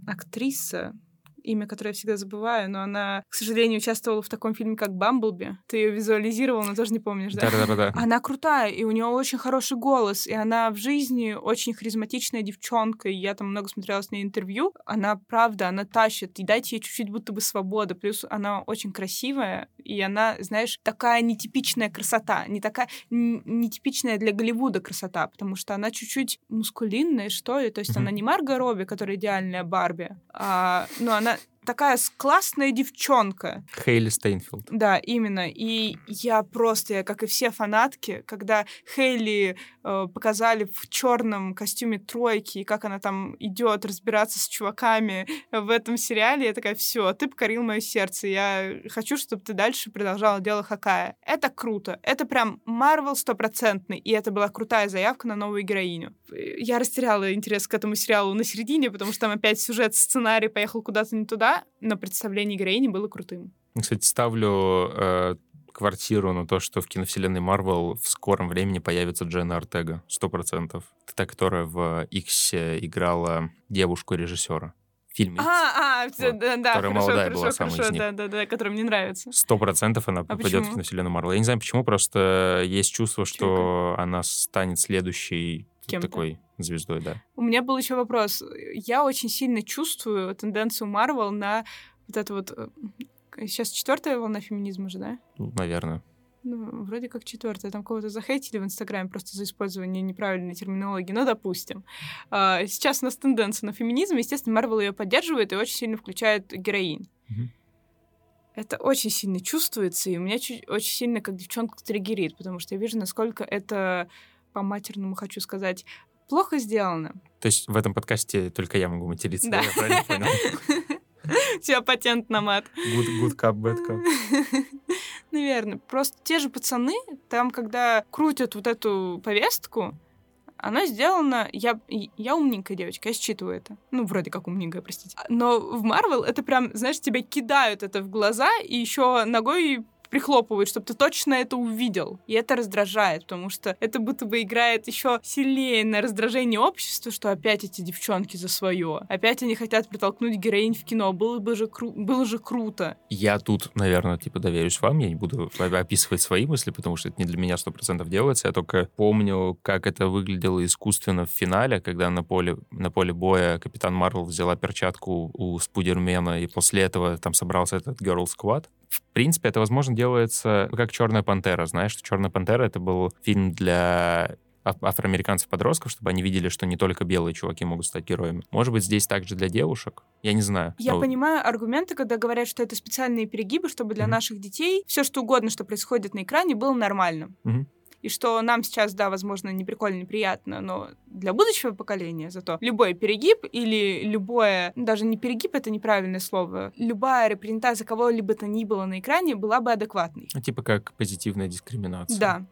актриса, имя которое я всегда забываю, но она, к сожалению, участвовала в таком фильме, как «Бамблби». Ты ее визуализировал, но тоже не помнишь, да? Да-да-да. Она крутая, и у нее очень хороший голос, и она в жизни очень харизматичная девчонка, и я там много смотрела с ней интервью. Она, правда, она тащит, и дайте ей чуть-чуть будто бы свободы. Плюс она очень красивая, и она, знаешь, такая нетипичная красота, не такая нетипичная для Голливуда красота, потому что она чуть-чуть мускулинная, что ли, то есть mm-hmm. она не Марго Робби, которая идеальная Барби, а, ну, она такая классная девчонка. Хейли Стайнфелд. Да, именно. И я просто, я, как и все фанатки, когда Хейли э, показали в черном костюме тройки, и как она там идет разбираться с чуваками в этом сериале, я такая, все, ты покорил мое сердце. Я хочу, чтобы ты дальше продолжала дело Хоукая. Это круто. Это прям Марвел стопроцентный. И это была крутая заявка на новую героиню. Я растеряла интерес к этому сериалу на середине, потому что там опять сюжет, сценарий поехал куда-то не туда, но представление героини было крутым. Кстати, ставлю э, квартиру на то, что в киновселенной Марвел в скором времени появится Дженна Артега. Сто процентов. Это та, которая в X играла девушку-режиссера фильме. А, а, вот, да, да, которая хорошо, молодая хорошо, была хорошо, самая из них. да, да, да, которая мне нравится. Сто процентов она а попадет почему? в киновселенную Марвел. Я не знаю почему, просто есть чувство, что Чуйка. она станет следующей Кем-то. такой звездой, да. У меня был еще вопрос. Я очень сильно чувствую тенденцию Марвел на вот это вот... Э, сейчас четвертая волна феминизма же, да? Ну, наверное. Ну, вроде как четвертая. Там кого-то захейтили в Инстаграме просто за использование неправильной терминологии. Ну, допустим. А, сейчас у нас тенденция на феминизм. Естественно, Марвел ее поддерживает и очень сильно включает героинь. Угу. Это очень сильно чувствуется, и у меня чуть, очень сильно как девчонка триггерит, потому что я вижу, насколько это по-матерному хочу сказать, плохо сделано. То есть в этом подкасте только я могу материться, да, я правильно понял? У тебя патент на мат. Good, good cup, bad cup. Наверное. Просто те же пацаны, там, когда крутят вот эту повестку, она сделана... Я, я умненькая девочка, я считываю это. Ну, вроде как умненькая, простите. Но в Марвел это прям, знаешь, тебя кидают это в глаза и еще ногой прихлопывают, чтобы ты точно это увидел. И это раздражает, потому что это будто бы играет еще сильнее на раздражение общества, что опять эти девчонки за свое. Опять они хотят притолкнуть героинь в кино. Было бы же, кру- было же круто. Я тут, наверное, типа доверюсь вам. Я не буду описывать свои мысли, потому что это не для меня сто процентов делается. Я только помню, как это выглядело искусственно в финале, когда на поле, на поле боя капитан Марвел взяла перчатку у Спудермена, и после этого там собрался этот Girl Squad. В принципе, это, возможно, делается как «Черная пантера». Знаешь, что «Черная пантера» — это был фильм для афроамериканцев-подростков, чтобы они видели, что не только белые чуваки могут стать героями. Может быть, здесь также для девушек? Я не знаю. Я но... понимаю аргументы, когда говорят, что это специальные перегибы, чтобы для mm-hmm. наших детей все что угодно, что происходит на экране, было нормальным. Mm-hmm. И что нам сейчас, да, возможно, не прикольно, неприятно, но для будущего поколения зато любой перегиб или любое, даже не перегиб, это неправильное слово, любая репрезентация кого-либо то ни было на экране была бы адекватной. Ну, типа как позитивная дискриминация. Да.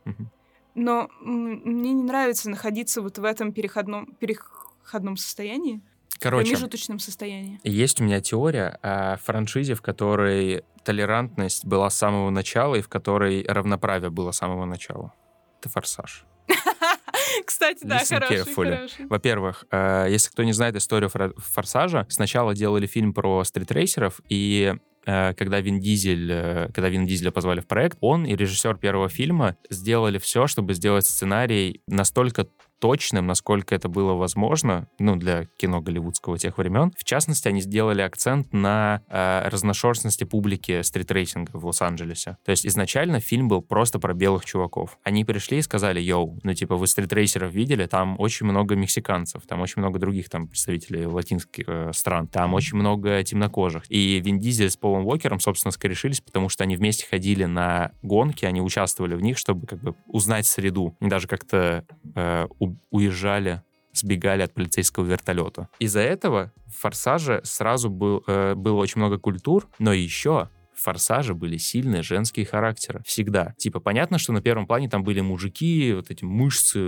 Но мне не нравится находиться вот в этом переходном, переходном состоянии. Короче, промежуточном состоянии. Есть у меня теория о франшизе, в которой толерантность была с самого начала и в которой равноправие было с самого начала. Это «Форсаж». Кстати, да, хороший, хороший. Во-первых, э, если кто не знает историю «Форсажа», сначала делали фильм про стритрейсеров, и э, когда Вин Дизель, э, когда Вин Дизеля позвали в проект, он и режиссер первого фильма сделали все, чтобы сделать сценарий настолько точным, насколько это было возможно, ну, для кино голливудского тех времен. В частности, они сделали акцент на э, разношерстности публики стритрейсинга в Лос-Анджелесе. То есть изначально фильм был просто про белых чуваков. Они пришли и сказали, yo, ну, типа, вы стритрейсеров видели? Там очень много мексиканцев, там очень много других там представителей латинских э, стран, там очень много темнокожих. И Вин Дизель с Полом Уокером, собственно, скорешились, потому что они вместе ходили на гонки, они участвовали в них, чтобы как бы узнать среду. Они даже как-то э, уезжали сбегали от полицейского вертолета. Из-за этого в «Форсаже» сразу был, э, было очень много культур, но еще в «Форсаже» были сильные женские характеры. Всегда. Типа, понятно, что на первом плане там были мужики, вот эти мышцы,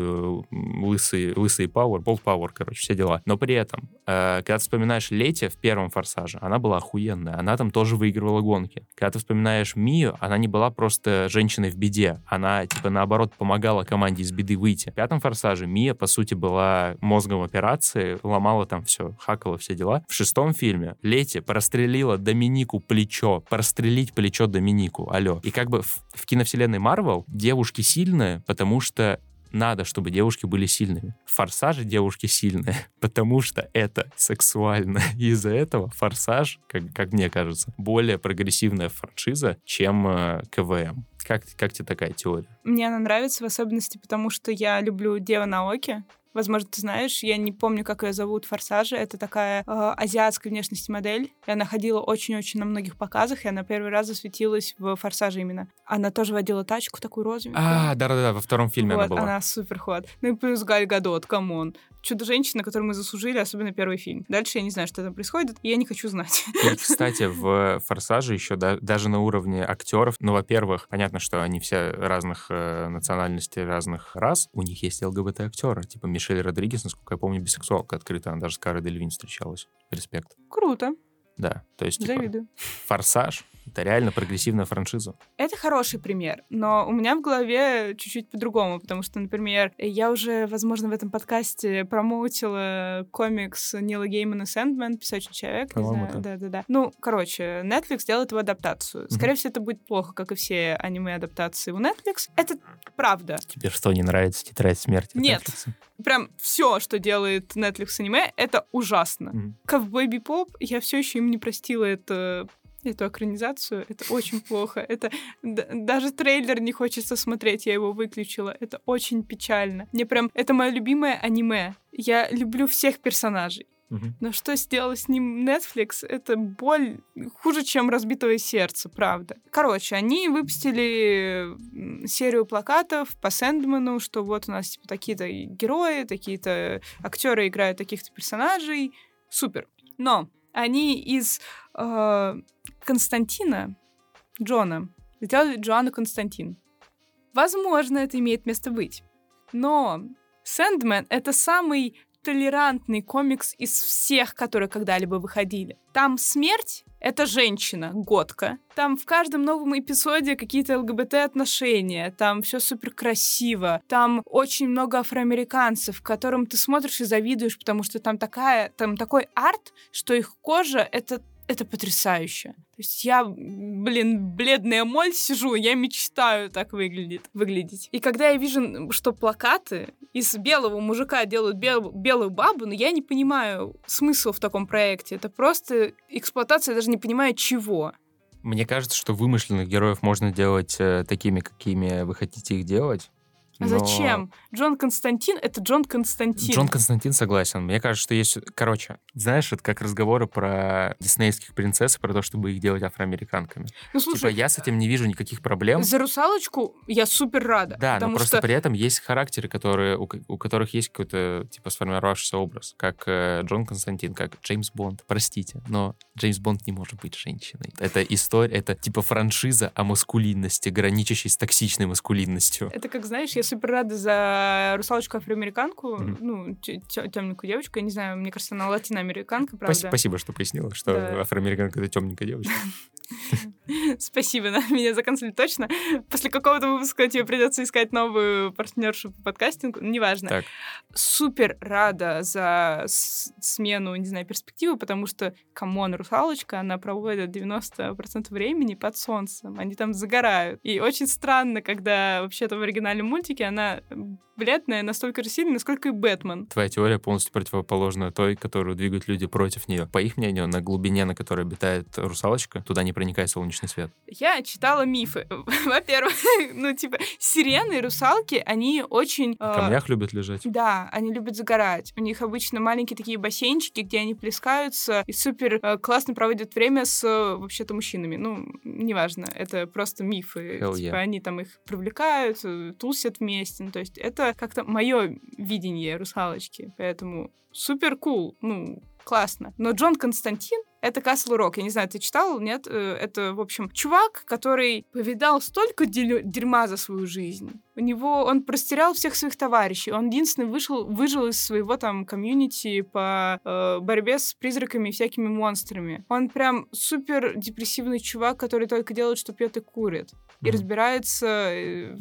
лысые, лысые пауэр, болт пауэр, короче, все дела. Но при этом, э, когда ты вспоминаешь Лети в первом «Форсаже», она была охуенная. Она там тоже выигрывала гонки. Когда ты вспоминаешь Мию, она не была просто женщиной в беде. Она, типа, наоборот, помогала команде из беды выйти. В пятом «Форсаже» Мия, по сути, была мозгом операции, ломала там все, хакала все дела. В шестом фильме Лети прострелила Доминику плечо, прострелила прострелить плечо Доминику, алло. И как бы в, в киновселенной Марвел девушки сильные, потому что надо, чтобы девушки были сильными. В «Форсаже» девушки сильные, потому что это сексуально. Из-за этого «Форсаж», как, как мне кажется, более прогрессивная франшиза, чем э, КВМ. Как, как тебе такая теория? Мне она нравится в особенности, потому что я люблю Девон Аоки. Возможно, ты знаешь, я не помню, как ее зовут в «Форсаже». Это такая э, азиатской внешности модель. И она ходила очень-очень на многих показах, и она первый раз засветилась в «Форсаже» именно. Она тоже водила тачку такую розовенькую. А, да-да-да, во втором фильме вот, она была. она супер hot. Ну и плюс Галь Гадот, come on. Чудо-женщина, которую мы заслужили, особенно первый фильм. Дальше я не знаю, что там происходит, и я не хочу знать. И, кстати, в «Форсаже» еще да, даже на уровне актеров, ну, во-первых, понятно, что они все разных э, национальностей, разных рас, у них есть ЛГБТ-актеры, типа Мишель Родригес, насколько я помню, бисексуалка открыта, она даже с Карой Дельвин встречалась. Респект. Круто. Да, то есть, типа, Завидую. «Форсаж» Это реально прогрессивная франшиза. Это хороший пример, но у меня в голове чуть-чуть по-другому, потому что, например, я уже, возможно, в этом подкасте промоутила комикс Нила Геймана «Сэндмен», «Песочный человек», не знаю. Да-да-да. Ну, короче, Netflix делает его адаптацию. Скорее mm-hmm. всего, это будет плохо, как и все аниме-адаптации у Netflix. Это правда. Тебе что, не нравится «Тетрадь смерти»? Нет. Netflix? Прям все, что делает Netflix аниме, это ужасно. Mm-hmm. Ковбой Бипоп, я все еще им не простила это эту экранизацию. Это очень плохо. Это даже трейлер не хочется смотреть, я его выключила. Это очень печально. Мне прям... Это мое любимое аниме. Я люблю всех персонажей. Но что сделал с ним Netflix, это боль хуже, чем разбитое сердце, правда. Короче, они выпустили серию плакатов по Сэндману, что вот у нас типа такие-то герои, такие-то актеры играют таких-то персонажей. Супер. Но они из э, Константина, Джона, сделали Джоанну Константин. Возможно, это имеет место быть. Но Сэндмен — это самый толерантный комикс из всех, которые когда-либо выходили. Там смерть — это женщина, годка. Там в каждом новом эпизоде какие-то ЛГБТ-отношения. Там все супер красиво. Там очень много афроамериканцев, которым ты смотришь и завидуешь, потому что там такая, там такой арт, что их кожа — это это потрясающе. То есть я, блин, бледная моль сижу, я мечтаю так выглядит, выглядеть. И когда я вижу, что плакаты из белого мужика делают бел, белую бабу, ну я не понимаю смысла в таком проекте. Это просто эксплуатация, я даже не понимаю чего. Мне кажется, что вымышленных героев можно делать э, такими, какими вы хотите их делать. Но... зачем? Джон Константин — это Джон Константин. Джон Константин согласен. Мне кажется, что есть... Короче, знаешь, это как разговоры про диснейских принцесс, про то, чтобы их делать афроамериканками. Ну, слушай, типа, я с этим не вижу никаких проблем. За русалочку я супер рада. Да, но просто при этом есть характеры, которые, у, у которых есть какой-то, типа, сформировавшийся образ, как э, Джон Константин, как Джеймс Бонд. Простите, но Джеймс Бонд не может быть женщиной. Это история, это типа франшиза о маскулинности, граничащей с токсичной маскулинностью. Это как, знаешь, я супер рада за русалочку афроамериканку, mm-hmm. ну, темненькую девочку, я не знаю, мне кажется, она латиноамериканка, правда. Спасибо, что пояснила, что да. афроамериканка — это темненькая девочка. Спасибо, на этом меня закончили точно. После какого-то выпуска тебе придется искать новую партнершу по подкастингу. Неважно. Так. Супер рада за смену, не знаю, перспективы, потому что, come on, русалочка, она проводит 90% времени под солнцем. Они там загорают. И очень странно, когда вообще-то в оригинальном мультике она бледная настолько же сильная, насколько и Бэтмен. Твоя теория полностью противоположна той, которую двигают люди против нее. По их мнению, на глубине, на которой обитает русалочка, туда не проникает солнечный свет. Я читала мифы. Во-первых, ну, типа, сирены и русалки, они очень... В камнях э, любят лежать. Да, они любят загорать. У них обычно маленькие такие бассейнчики, где они плескаются и супер э, классно проводят время с вообще-то мужчинами. Ну, неважно, это просто мифы. Hell типа, yeah. они там их привлекают, э, тусят вместе. Ну, то есть это как-то мое видение русалочки, поэтому супер кул, cool, ну, классно. Но Джон Константин это Касл Рок. Я не знаю, ты читал, нет? Э, это, в общем, чувак, который повидал столько дерьма за свою жизнь. У него, он простерял всех своих товарищей. Он единственный вышел, выжил из своего там комьюнити по э, борьбе с призраками и всякими монстрами. Он прям супер депрессивный чувак, который только делает, что пьет и курит. И разбирается э,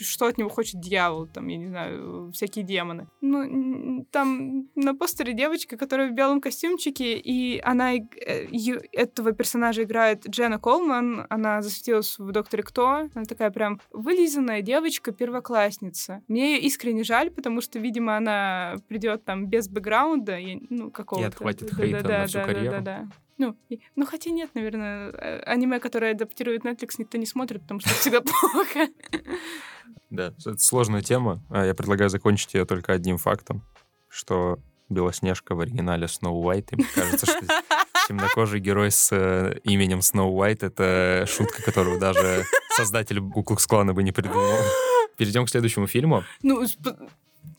что от него хочет дьявол, там, я не знаю, всякие демоны. Ну, там на постере девочка, которая в белом костюмчике, и она э, этого персонажа играет Дженна Колман, она засветилась в «Докторе Кто», она такая прям вылизанная девочка, первоклассница. Мне ее искренне жаль, потому что, видимо, она придет там без бэкграунда, ну, какого-то. И отхватит да, хейта да, на всю да, карьеру. Да, да, да. Ну, и, ну, хотя нет, наверное, э, аниме, которое адаптирует Netflix, никто не смотрит, потому что всегда плохо. Да, это сложная тема. А я предлагаю закончить ее только одним фактом, что Белоснежка в оригинале Сноу Уайт. И мне кажется, что темнокожий герой с э, именем Сноу Уайт — это шутка, которую даже создатель Куклукс Клана бы не придумал. Перейдем к следующему фильму. Ну,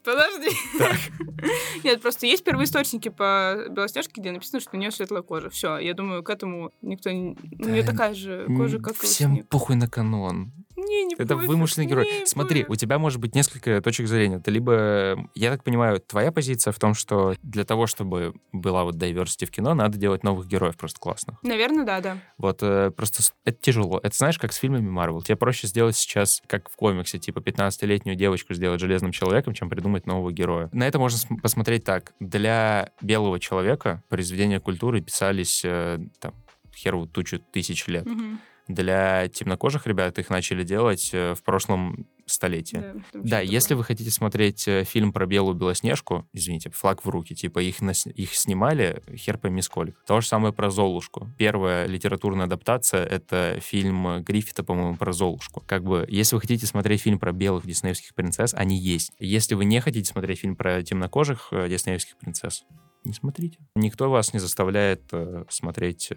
Подожди. Нет, просто есть первоисточники по Белоснежке, где написано, что у нее светлая кожа. Все, я думаю, к этому никто... не... У нее такая же кожа, как Всем похуй на канон. Не, не Это вымышленный герой. Не Смотри, будет. у тебя может быть несколько точек зрения. Ты либо, я так понимаю, твоя позиция в том, что для того, чтобы была вот diversity в кино, надо делать новых героев просто классных. Наверное, да, да. Вот э, просто это тяжело. Это знаешь, как с фильмами Марвел. Тебе проще сделать сейчас, как в комиксе, типа 15-летнюю девочку сделать железным человеком, чем придумать нового героя. На это можно посмотреть так. Для белого человека произведения культуры писались э, там херу тучу тысяч лет. Mm-hmm для темнокожих ребят их начали делать э, в прошлом столетии. Да, да если вы хотите смотреть э, фильм про белую белоснежку, извините, флаг в руки, типа их, нас, их снимали, хер пойми сколько. То же самое про Золушку. Первая литературная адаптация — это фильм Гриффита, по-моему, про Золушку. Как бы, если вы хотите смотреть фильм про белых диснеевских принцесс, они есть. Если вы не хотите смотреть фильм про темнокожих э, диснеевских принцесс, не смотрите. Никто вас не заставляет смотреть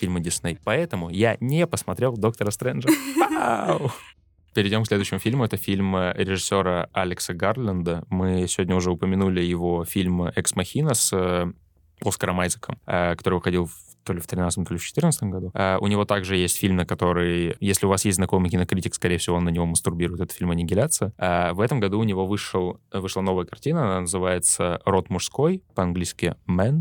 фильмы Дисней. Поэтому я не посмотрел «Доктора Стрэнджа». Перейдем к следующему фильму. Это фильм э, режиссера Алекса Гарленда. Мы сегодня уже упомянули его фильм «Экс Махина» с э, Оскаром Айзеком, э, который выходил в то ли в 13 то ли в 14 году. у него также есть фильм, на который, если у вас есть знакомый кинокритик, скорее всего, он на него мастурбирует. Это фильм «Аннигиляция». в этом году у него вышел, вышла новая картина, она называется «Род мужской», по-английски «Man».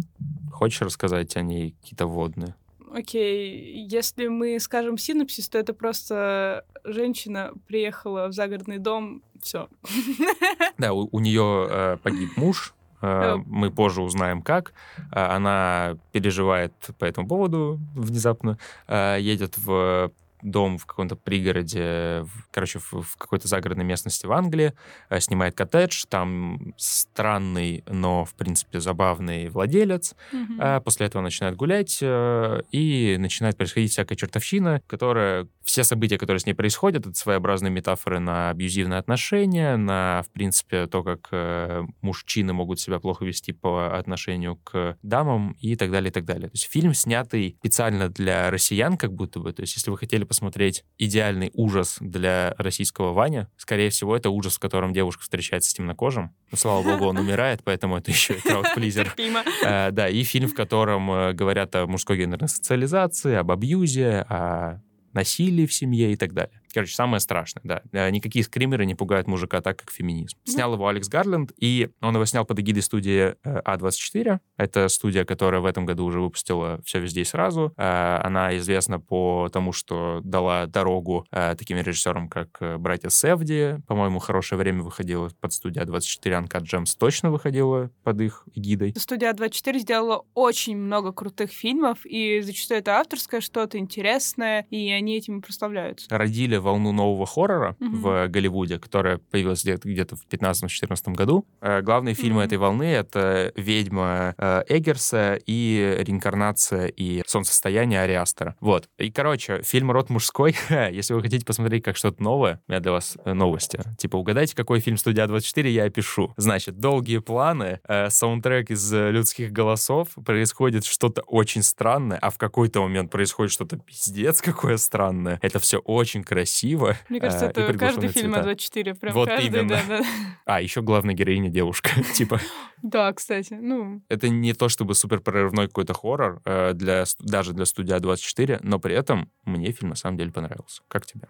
Хочешь рассказать о ней какие-то вводные? Окей, если мы скажем синопсис, то это просто женщина приехала в загородный дом, все. Да, у, у нее э, погиб муж, э, мы позже узнаем как. Э, она переживает по этому поводу внезапно, э, едет в дом в каком-то пригороде, в, короче, в, в какой-то загородной местности в Англии, э, снимает коттедж, там странный, но, в принципе, забавный владелец. Mm-hmm. После этого начинает гулять, э, и начинает происходить всякая чертовщина, которая... Все события, которые с ней происходят, это своеобразные метафоры на абьюзивные отношения, на, в принципе, то, как э, мужчины могут себя плохо вести по отношению к дамам и так далее, и так далее. То есть фильм, снятый специально для россиян, как будто бы. То есть если вы хотели посмотреть идеальный ужас для российского Ваня, скорее всего, это ужас, в котором девушка встречается с темнокожим. Ну, слава богу, он умирает, поэтому это еще и краудплизер. Э, да, и фильм, в котором э, говорят о мужской гендерной социализации, об абьюзе, о насилии в семье и так далее. Короче, самое страшное, да. Э, никакие скримеры не пугают мужика так, как феминизм. Ну. Снял его Алекс Гарленд, и он его снял под эгидой студии э, А24. Это студия, которая в этом году уже выпустила «Все везде и сразу». Э, она известна по тому, что дала дорогу таким режиссерам, как братья Севди. По-моему, «Хорошее время» выходило под студию А24. Uncut Gems точно выходила под их эгидой. Студия А24 сделала очень много крутых фильмов, и зачастую это авторское что-то интересное, и они этим прославляются. Родили волну нового хоррора mm-hmm. в Голливуде, которая появилась где-то в 15-14 году. Э, главные фильмы mm-hmm. этой волны — это «Ведьма» э, Эггерса и «Реинкарнация» и «Солнцестояние» Ариастера. Вот. И, короче, фильм «Род мужской», если вы хотите посмотреть как что-то новое, у меня для вас э, новости. Типа, угадайте, какой фильм «Студия 24» я опишу. Значит, долгие планы, саундтрек из людских голосов, происходит что-то очень странное, а в какой-то момент происходит что-то пиздец какое странное. Это все очень красиво красиво. Мне кажется, э, это каждый фильм А24. Прям вот каждый, именно. Да, да. А, еще главная героиня девушка. типа. Да, кстати. Ну. Это не то чтобы супер прорывной какой-то хоррор, э, для, даже для студия 24, но при этом мне фильм на самом деле понравился. Как тебе?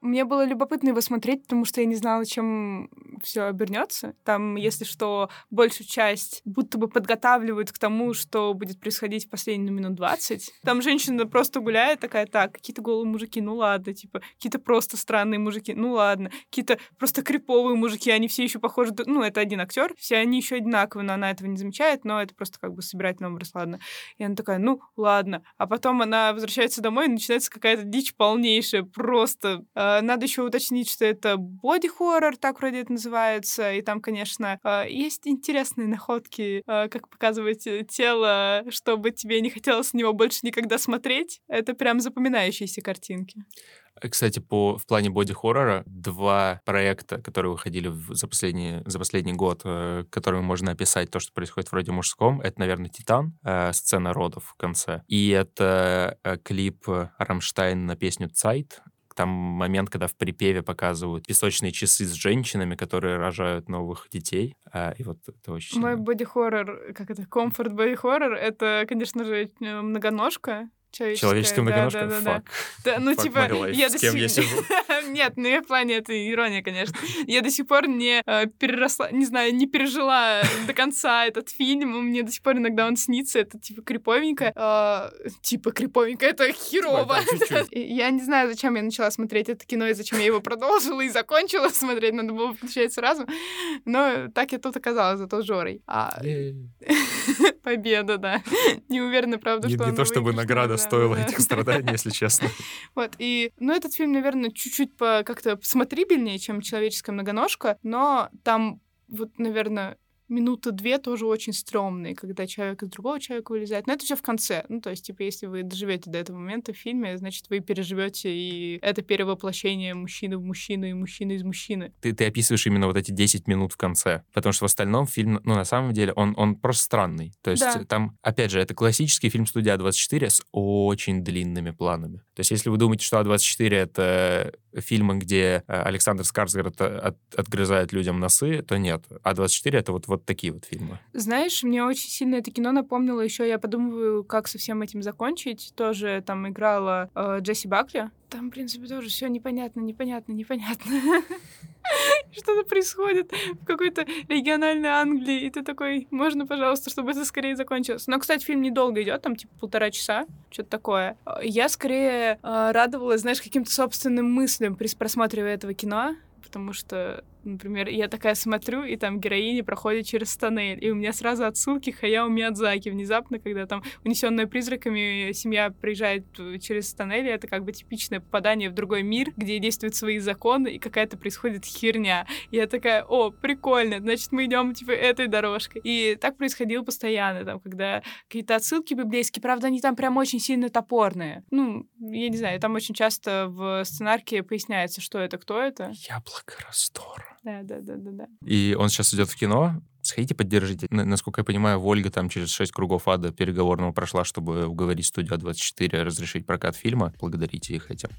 Мне было любопытно его смотреть, потому что я не знала, чем все обернется. Там, если что, большую часть будто бы подготавливают к тому, что будет происходить в последние минут 20. Там женщина просто гуляет, такая, так, какие-то голые мужики, ну ладно, типа, какие-то просто странные мужики, ну ладно, какие-то просто криповые мужики, они все еще похожи, ну, это один актер, все они еще одинаковые, но она этого не замечает, но это просто как бы собирательный образ, ладно. И она такая, ну, ладно. А потом она возвращается домой, и начинается какая-то дичь полнейшая, просто Э, надо еще уточнить, что это боди-хоррор, так вроде это называется. И там, конечно, э, есть интересные находки, э, как показывать тело, чтобы тебе не хотелось на него больше никогда смотреть. Это прям запоминающиеся картинки. Кстати, по, в плане боди-хоррора два проекта, которые выходили за, последний, за последний год, э, которыми можно описать то, что происходит вроде мужском, это, наверное, «Титан», э, сцена родов в конце. И это э, клип Рамштайн на песню «Цайт», там момент, когда в припеве показывают песочные часы с женщинами, которые рожают новых детей. А, и вот это очень... Мой боди-хоррор, как это, комфорт боди-хоррор, это, конечно же, многоножка. Человеческая многоножка? Да, да, да. да. ну, Fuck типа, я до сих... Нет, ну, я в плане, это ирония, конечно. Я до сих пор не э, переросла, не знаю, не пережила до конца этот фильм. Мне до сих пор иногда он снится, это, типа, криповенько. Э, типа, криповенько, это херово. я не знаю, зачем я начала смотреть это кино, и зачем я его продолжила и закончила смотреть. Надо было включать сразу. Но так я тут оказалась, зато Жорой. А... Победа, да. Не уверена, правда, что Не то, чтобы награда стоила этих страданий, если честно. Вот, и, ну, этот фильм, наверное, чуть-чуть как-то смотрибельнее, чем «Человеческая многоножка», но там вот, наверное, минуты две тоже очень стрёмные, когда человек из другого человека вылезает. Но это все в конце. Ну, то есть, типа, если вы доживете до этого момента в фильме, значит, вы переживете и это перевоплощение мужчины в мужчину и мужчины из мужчины. Ты, ты описываешь именно вот эти 10 минут в конце, потому что в остальном фильм, ну, на самом деле, он, он просто странный. То есть да. там, опять же, это классический фильм студия А24 с очень длинными планами. То есть если вы думаете, что А24 — это фильмы, где э, Александр Скарсгард от, отгрызает людям носы, то нет. А24 — это вот, вот такие вот фильмы. Знаешь, мне очень сильно это кино напомнило еще, я подумываю, как со всем этим закончить. Тоже там играла э, Джесси Бакли. Там, в принципе, тоже все непонятно, непонятно, непонятно. Что-то происходит в какой-то региональной Англии, и ты такой, можно, пожалуйста, чтобы это скорее закончилось. Но, кстати, фильм недолго идет, там типа полтора часа, что-то такое. Я скорее э, радовалась, знаешь, каким-то собственным мыслям при просматривая этого кино, потому что Например, я такая смотрю, и там героини проходят через тоннель, и у меня сразу отсылки Хаяо Миядзаки внезапно, когда там унесенная призраками семья приезжает э, через тоннель, это как бы типичное попадание в другой мир, где действуют свои законы, и какая-то происходит херня. И я такая, о, прикольно, значит, мы идем типа этой дорожкой. И так происходило постоянно, там, когда какие-то отсылки библейские, правда, они там прям очень сильно топорные. Ну, я не знаю, там очень часто в сценарке поясняется, что это, кто это. Яблоко раздора. Да, да, да, да, да. И он сейчас идет в кино. Сходите, поддержите. Насколько я понимаю, Ольга там через шесть кругов ада переговорного прошла, чтобы уговорить студию A24 разрешить прокат фильма. Благодарите их этим.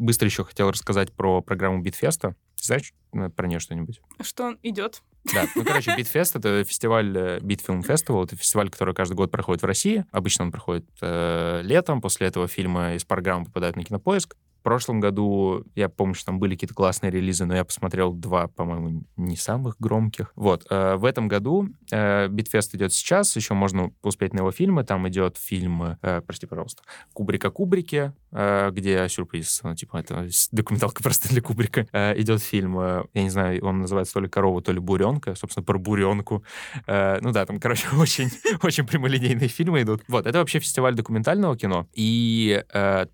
Быстро еще хотел рассказать про программу Битфеста. Знаешь э, про нее что-нибудь? Что он идет? Да, ну, короче, Битфест — это фестиваль, Beat Film Festival, это фестиваль, который каждый год проходит в России. Обычно он проходит э, летом, после этого фильмы из программы попадают на Кинопоиск. В прошлом году, я помню, что там были какие-то классные релизы, но я посмотрел два, по-моему, не самых громких. Вот. Э, в этом году э, Битфест идет сейчас, еще можно успеть на его фильмы. Там идет фильм, э, прости, пожалуйста, Кубрика Кубрике, где сюрприз, ну, типа, это документалка просто для Кубрика. Идет фильм, я не знаю, он называется то ли «Корова», то ли «Буренка», собственно, про буренку. Ну да, там, короче, очень, очень прямолинейные фильмы идут. Вот, это вообще фестиваль документального кино. И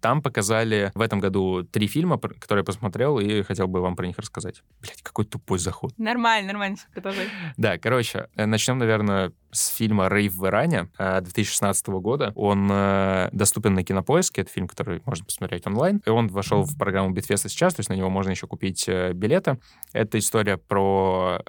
там показали в этом году три фильма, которые я посмотрел, и хотел бы вам про них рассказать. Блять, какой тупой заход. Нормально, нормально, продолжай. Да, короче, э, начнем, наверное, с фильма «Рейв в Иране» 2016 года. Он э, доступен на Кинопоиске, это фильм, который можно посмотреть онлайн. И он вошел в программу Битфеста сейчас, то есть на него можно еще купить э, билеты. Это история про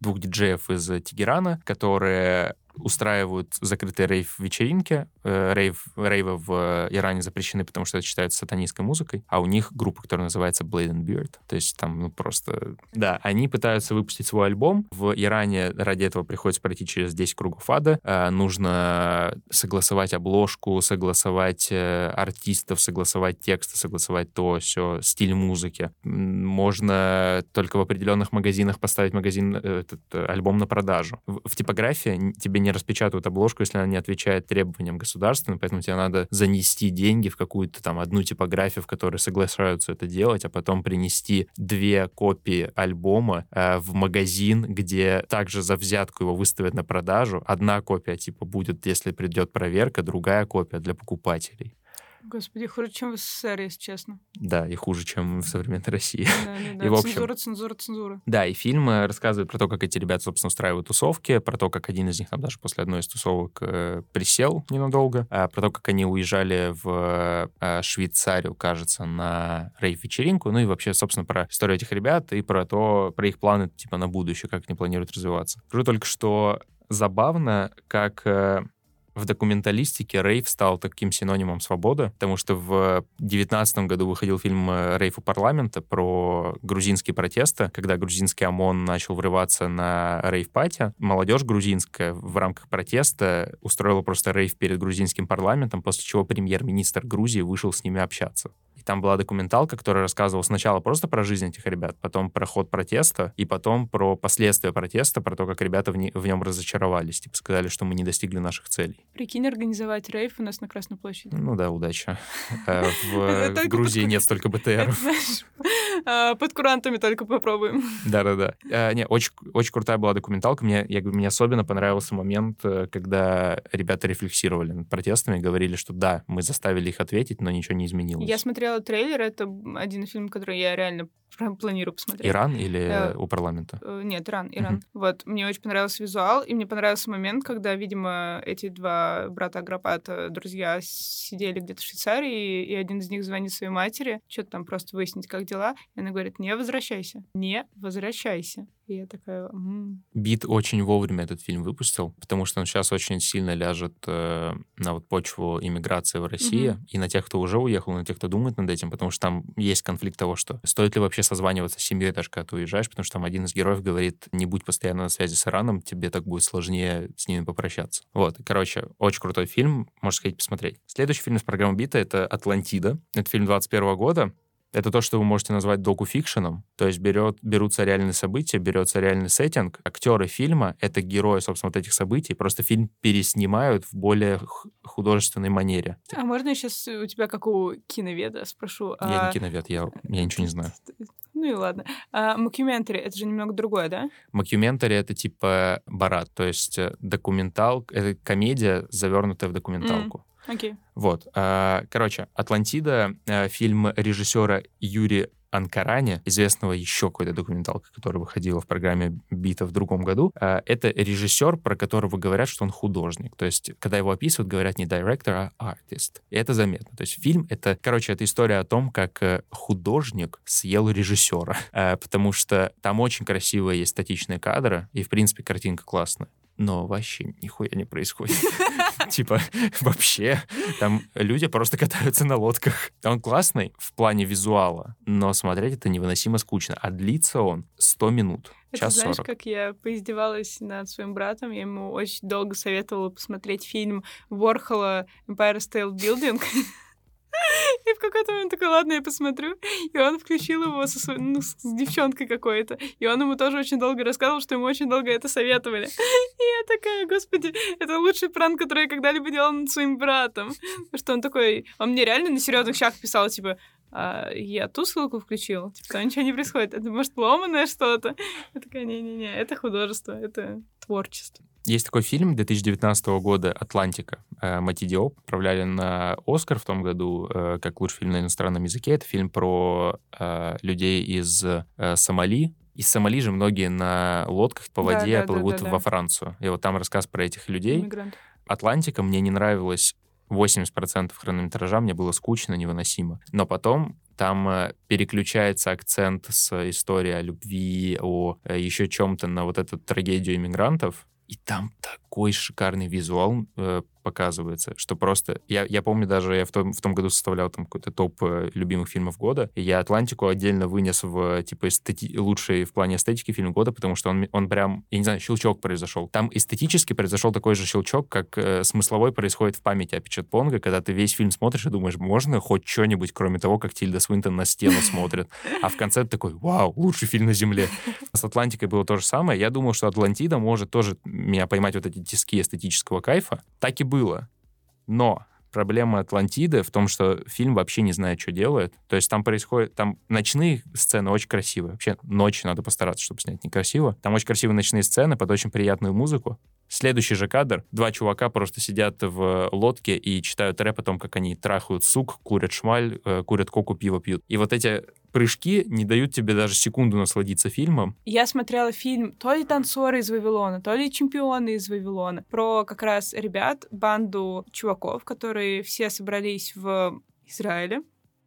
двух диджеев из Тегерана, которые устраивают закрытые рейв-вечеринки. Э, рейв, рейвы в Иране запрещены, потому что это считается сатанистской музыкой. А у них группа, которая называется Blade and Beard. То есть там, ну, просто... Да, они пытаются выпустить свой альбом. В Иране ради этого приходится пройти через 10 кругов ада. Э, нужно согласовать обложку, согласовать э, артистов, согласовать тексты, согласовать то, все, стиль музыки. Можно только в определенных магазинах поставить магазин, этот альбом на продажу. В, в типографии тебе не распечатывают обложку, если она не отвечает требованиям государственным, поэтому тебе надо занести деньги в какую-то там одну типографию, в которой соглашаются это делать, а потом принести две копии альбома э, в магазин, где также за взятку его выставят на продажу. Одна копия типа будет, если придет проверка, другая копия для покупателей. Господи, хуже, чем в СССР, если честно. Да, и хуже, чем в современной России. Да, да, да. И, в общем, цензура, цензура, цензура. Да, и фильм э, рассказывает про то, как эти ребята, собственно, устраивают тусовки, про то, как один из них там даже после одной из тусовок э, присел ненадолго, а про то, как они уезжали в э, Швейцарию, кажется, на рейв-вечеринку, ну и вообще, собственно, про историю этих ребят и про то, про их планы, типа, на будущее, как они планируют развиваться. Скажу только, что забавно, как э, в документалистике рейв стал таким синонимом свободы, потому что в 2019 году выходил фильм э, «Рейв у парламента» про грузинские протесты, когда грузинский ОМОН начал врываться на рейв-пати. Молодежь грузинская в рамках протеста устроила просто рейв перед грузинским парламентом, после чего премьер-министр Грузии вышел с ними общаться. Там была документалка, которая рассказывала сначала просто про жизнь этих ребят, потом про ход протеста, и потом про последствия протеста, про то, как ребята в, не, в нем разочаровались. Типа сказали, что мы не достигли наших целей. Прикинь, организовать рейв у нас на Красной площади. Ну да, удача. Э, в Грузии нет столько БТР. А, под курантами только попробуем. Да-да-да. Э, не, очень, крутая была документалка. Мне особенно понравился момент, э, когда ребята рефлексировали над протестами, говорили, что да, мы заставили их ответить, но ничего не изменилось. Я смотрела смотрела трейлер. Это один фильм, который я реально планирую посмотреть. Иран или э, у парламента? Э, нет, Иран, Иран. Угу. Вот, мне очень понравился визуал, и мне понравился момент, когда, видимо, эти два брата Агропата, друзья, сидели где-то в Швейцарии, и один из них звонит своей матери, что-то там просто выяснить, как дела, и она говорит, не возвращайся, не возвращайся. И я такая... М-м". Бит очень вовремя этот фильм выпустил, потому что он сейчас очень сильно ляжет э, на вот почву иммиграции в России, угу. и на тех, кто уже уехал, и на тех, кто думает над этим, потому что там есть конфликт того, что стоит ли вообще созваниваться с семьей, даже когда ты уезжаешь, потому что там один из героев говорит, не будь постоянно на связи с Ираном, тебе так будет сложнее с ними попрощаться. Вот, короче, очень крутой фильм, можешь сходить посмотреть. Следующий фильм из программы Бита — это «Атлантида». Это фильм 21 года, это то, что вы можете назвать доку-фикшеном. То есть берет, берутся реальные события, берется реальный сеттинг. Актеры фильма — это герои, собственно, вот этих событий. Просто фильм переснимают в более художественной манере. А можно я сейчас у тебя, как у киноведа, спрошу? Я а... не киновед, я, я ничего не знаю. Ну, и ладно. А мокюментари — это же немного другое, да? Мокюментари — это типа барат, то есть э, документал, это комедия, завернутая в документалку. Mm. Okay. Вот. А, короче, «Атлантида» — фильм режиссера Юрия Анкаране, известного еще какой-то документалкой, которая выходила в программе «Бита» в другом году. А, это режиссер, про которого говорят, что он художник. То есть, когда его описывают, говорят не директор, а артист. И это заметно. То есть фильм — это, короче, это история о том, как э, художник съел режиссера. Потому что там очень красивые есть статичные кадры, и, в принципе, картинка классная но вообще нихуя не происходит. Типа, вообще, там люди просто катаются на лодках. Он классный в плане визуала, но смотреть это невыносимо скучно. А длится он 100 минут. Это, знаешь, 40. как я поиздевалась над своим братом, я ему очень долго советовала посмотреть фильм Ворхола Empire State Building. И в какой-то момент такой, ладно, я посмотрю. И он включил его со своей, ну, с девчонкой какой-то. И он ему тоже очень долго рассказывал, что ему очень долго это советовали. И я такая, господи, это лучший пранк, который я когда-либо делала над своим братом. Что он такой... Он мне реально на серьезных щах писал, типа, а, я ту ссылку включил, типа, ничего не происходит. Это, может, ломаное что-то? Я такая, не-не-не, это художество, это творчество. Есть такой фильм 2019 года «Атлантика». Э, Мати Диоп отправляли на «Оскар» в том году э, как лучший фильм на иностранном языке. Это фильм про э, людей из Сомали, из Сомали же многие на лодках по воде да, да, плывут да, да, во Францию. И вот там рассказ про этих людей. Иммигрант. «Атлантика» мне не нравилась 80% хронометража мне было скучно, невыносимо. Но потом там переключается акцент с истории о любви, о еще чем-то на вот эту трагедию иммигрантов, и там такой шикарный визуал э, показывается, что просто... Я, я помню даже, я в том, в том году составлял там какой-то топ э, любимых фильмов года, и я «Атлантику» отдельно вынес в, типа, эстети... лучший в плане эстетики фильм года, потому что он, он прям, я не знаю, щелчок произошел. Там эстетически произошел такой же щелчок, как э, смысловой происходит в памяти о Пичет Понга, когда ты весь фильм смотришь и думаешь, можно хоть что-нибудь, кроме того, как Тильда Свинтон на стену смотрит. А в конце такой, вау, лучший фильм на Земле. С «Атлантикой» было то же самое. Я думал, что «Атлантида» может тоже меня поймать вот эти тиски эстетического кайфа. Так и было было. Но проблема Атлантиды в том, что фильм вообще не знает, что делает. То есть там происходит... Там ночные сцены очень красивые. Вообще ночь надо постараться, чтобы снять некрасиво. Там очень красивые ночные сцены под очень приятную музыку. Следующий же кадр. Два чувака просто сидят в лодке и читают рэп о том, как они трахают сук, курят шмаль, э, курят коку, пиво пьют. И вот эти прыжки не дают тебе даже секунду насладиться фильмом. Я смотрела фильм то ли «Танцоры из Вавилона», то ли «Чемпионы из Вавилона», про как раз ребят, банду чуваков, которые все собрались в Израиле,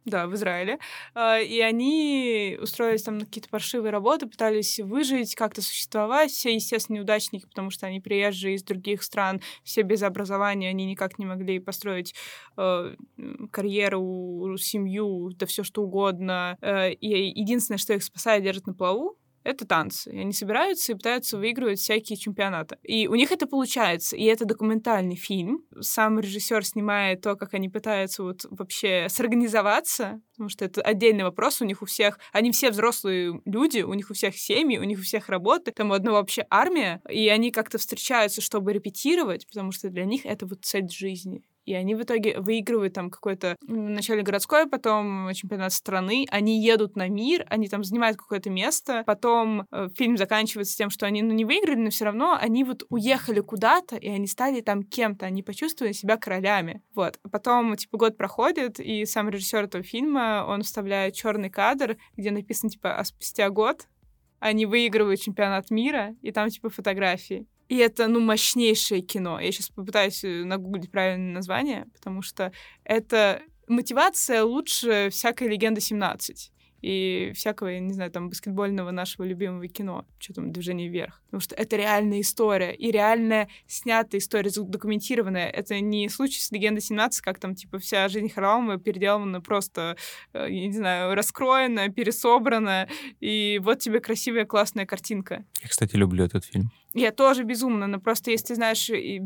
да, в Израиле. А, и они устроились там на какие-то паршивые работы, пытались выжить, как-то существовать. Все, естественно, неудачники, потому что они приезжие из других стран, все без образования, они никак не могли построить э, карьеру, семью, да все что угодно. Э, и единственное, что их спасает, держит на плаву, это танцы. Они собираются и пытаются выигрывать всякие чемпионаты. И у них это получается. И это документальный фильм. Сам режиссер снимает то, как они пытаются вот вообще сорганизоваться, потому что это отдельный вопрос. У них у всех... Они все взрослые люди, у них у всех семьи, у них у всех работы. Там у одного вообще армия. И они как-то встречаются, чтобы репетировать, потому что для них это вот цель жизни. И они в итоге выигрывают там какой-то вначале городской, потом чемпионат страны. Они едут на мир, они там занимают какое-то место. Потом э, фильм заканчивается тем, что они ну, не выиграли, но все равно они вот уехали куда-то, и они стали там кем-то. Они почувствовали себя королями. Вот. Потом, типа, год проходит, и сам режиссер этого фильма, он вставляет черный кадр, где написано, типа, а спустя год они выигрывают чемпионат мира, и там, типа, фотографии. И это, ну, мощнейшее кино. Я сейчас попытаюсь э, нагуглить правильное название, потому что это мотивация лучше всякой легенды 17 и всякого, я не знаю, там, баскетбольного нашего любимого кино, что там, «Движение вверх». Потому что это реальная история, и реальная снятая история, документированная. Это не случай с «Легендой 17», как там, типа, вся жизнь Харламова переделана просто, э, я не знаю, раскроена, пересобрана, и вот тебе красивая, классная картинка. Я, кстати, люблю этот фильм. Я тоже безумно, но просто если ты знаешь, и,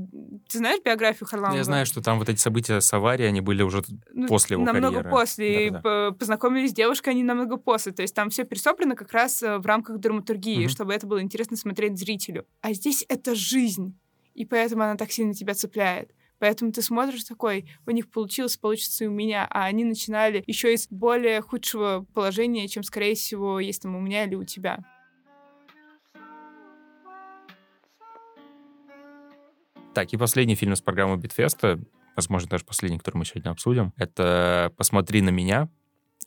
ты знаешь биографию Харламова? Я знаю, что там вот эти события с аварией, они были уже ну, после его намного карьеры. после. Да, да. Познакомились с девушкой они намного после. То есть там все пересобрано как раз э, в рамках драматургии, угу. чтобы это было интересно смотреть зрителю. А здесь это жизнь, и поэтому она так сильно тебя цепляет. Поэтому ты смотришь такой, у них получилось, получится и у меня, а они начинали еще из более худшего положения, чем, скорее всего, есть там у меня или у тебя. Так, и последний фильм из программы Битфеста, возможно, даже последний, который мы сегодня обсудим, это «Посмотри на меня»,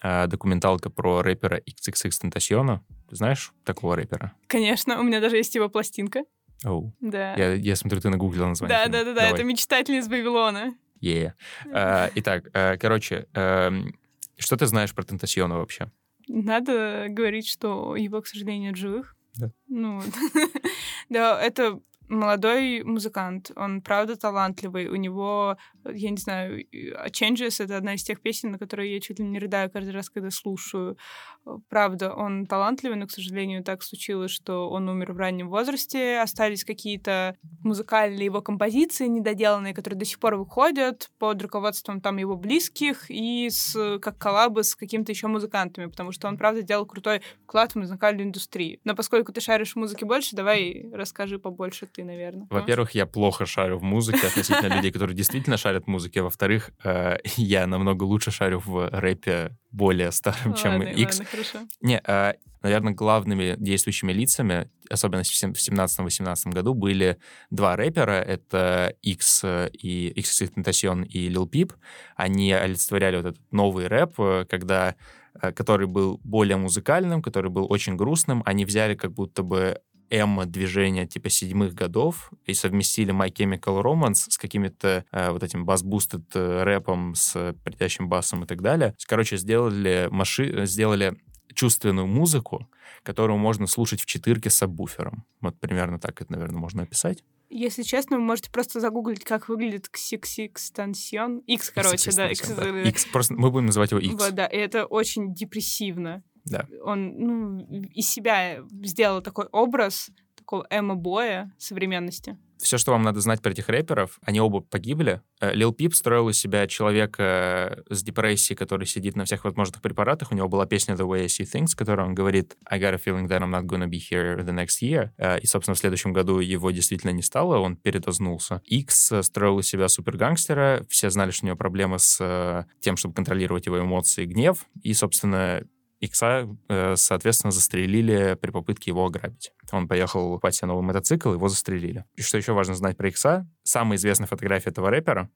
а, документалка про рэпера XXX. Ты знаешь такого рэпера? Конечно, у меня даже есть его пластинка. Оу. Да. Я, я смотрю, ты нагуглила название. Да, да, да, да, это «Мечтатель из Вавилона». Yeah. Uh, итак, uh, короче, uh, что ты знаешь про Тентасиона вообще? Надо говорить, что его, к сожалению, нет живых. Да. Ну, да, это молодой музыкант, он правда талантливый, у него, я не знаю, Changes — это одна из тех песен, на которые я чуть ли не рыдаю каждый раз, когда слушаю. Правда, он талантливый, но, к сожалению, так случилось, что он умер в раннем возрасте, остались какие-то музыкальные его композиции недоделанные, которые до сих пор выходят под руководством там его близких и с, как коллабы с какими-то еще музыкантами, потому что он, правда, делал крутой вклад в музыкальную индустрию. Но поскольку ты шаришь в музыке больше, давай расскажи побольше ты, наверное. Во-первых, я плохо шарю в музыке относительно людей, которые действительно шарят в музыке. Во-вторых, э, я намного лучше шарю в рэпе более старым, чем X. Не, э, наверное, главными действующими лицами, особенно в 17-18 году, были два рэпера. Это X и X Tentacion и Lil Peep. Они олицетворяли вот этот новый рэп, э, когда который был более музыкальным, который был очень грустным. Они взяли как будто бы эмо-движения типа седьмых годов и совместили My Chemical Romance с какими-то э, вот этим бас-бустед э, рэпом с притящим басом и так далее. Короче, сделали, маши... сделали чувственную музыку, которую можно слушать в четырке с сабвуфером. Вот примерно так это, наверное, можно описать. Если честно, вы можете просто загуглить, как выглядит XXXTension. X, короче, да. X, да. X, просто мы будем называть его X. Вот, да, и это очень депрессивно. Да. Он ну, из себя сделал такой образ такого эмо-боя современности. Все, что вам надо знать про этих рэперов, они оба погибли. Э, Лил Пип строил из себя человека с депрессией, который сидит на всех возможных препаратах. У него была песня The Way I See Things, в которой он говорит I got a feeling that I'm not gonna be here the next year. Э, и, собственно, в следующем году его действительно не стало, он передознулся. X строил из себя супергангстера. Все знали, что у него проблемы с э, тем, чтобы контролировать его эмоции и гнев. И, собственно, Икса, э, соответственно, застрелили при попытке его ограбить. Он поехал покупать себе новый мотоцикл, его застрелили. И что еще важно знать про Икса? Самая известная фотография этого рэпера,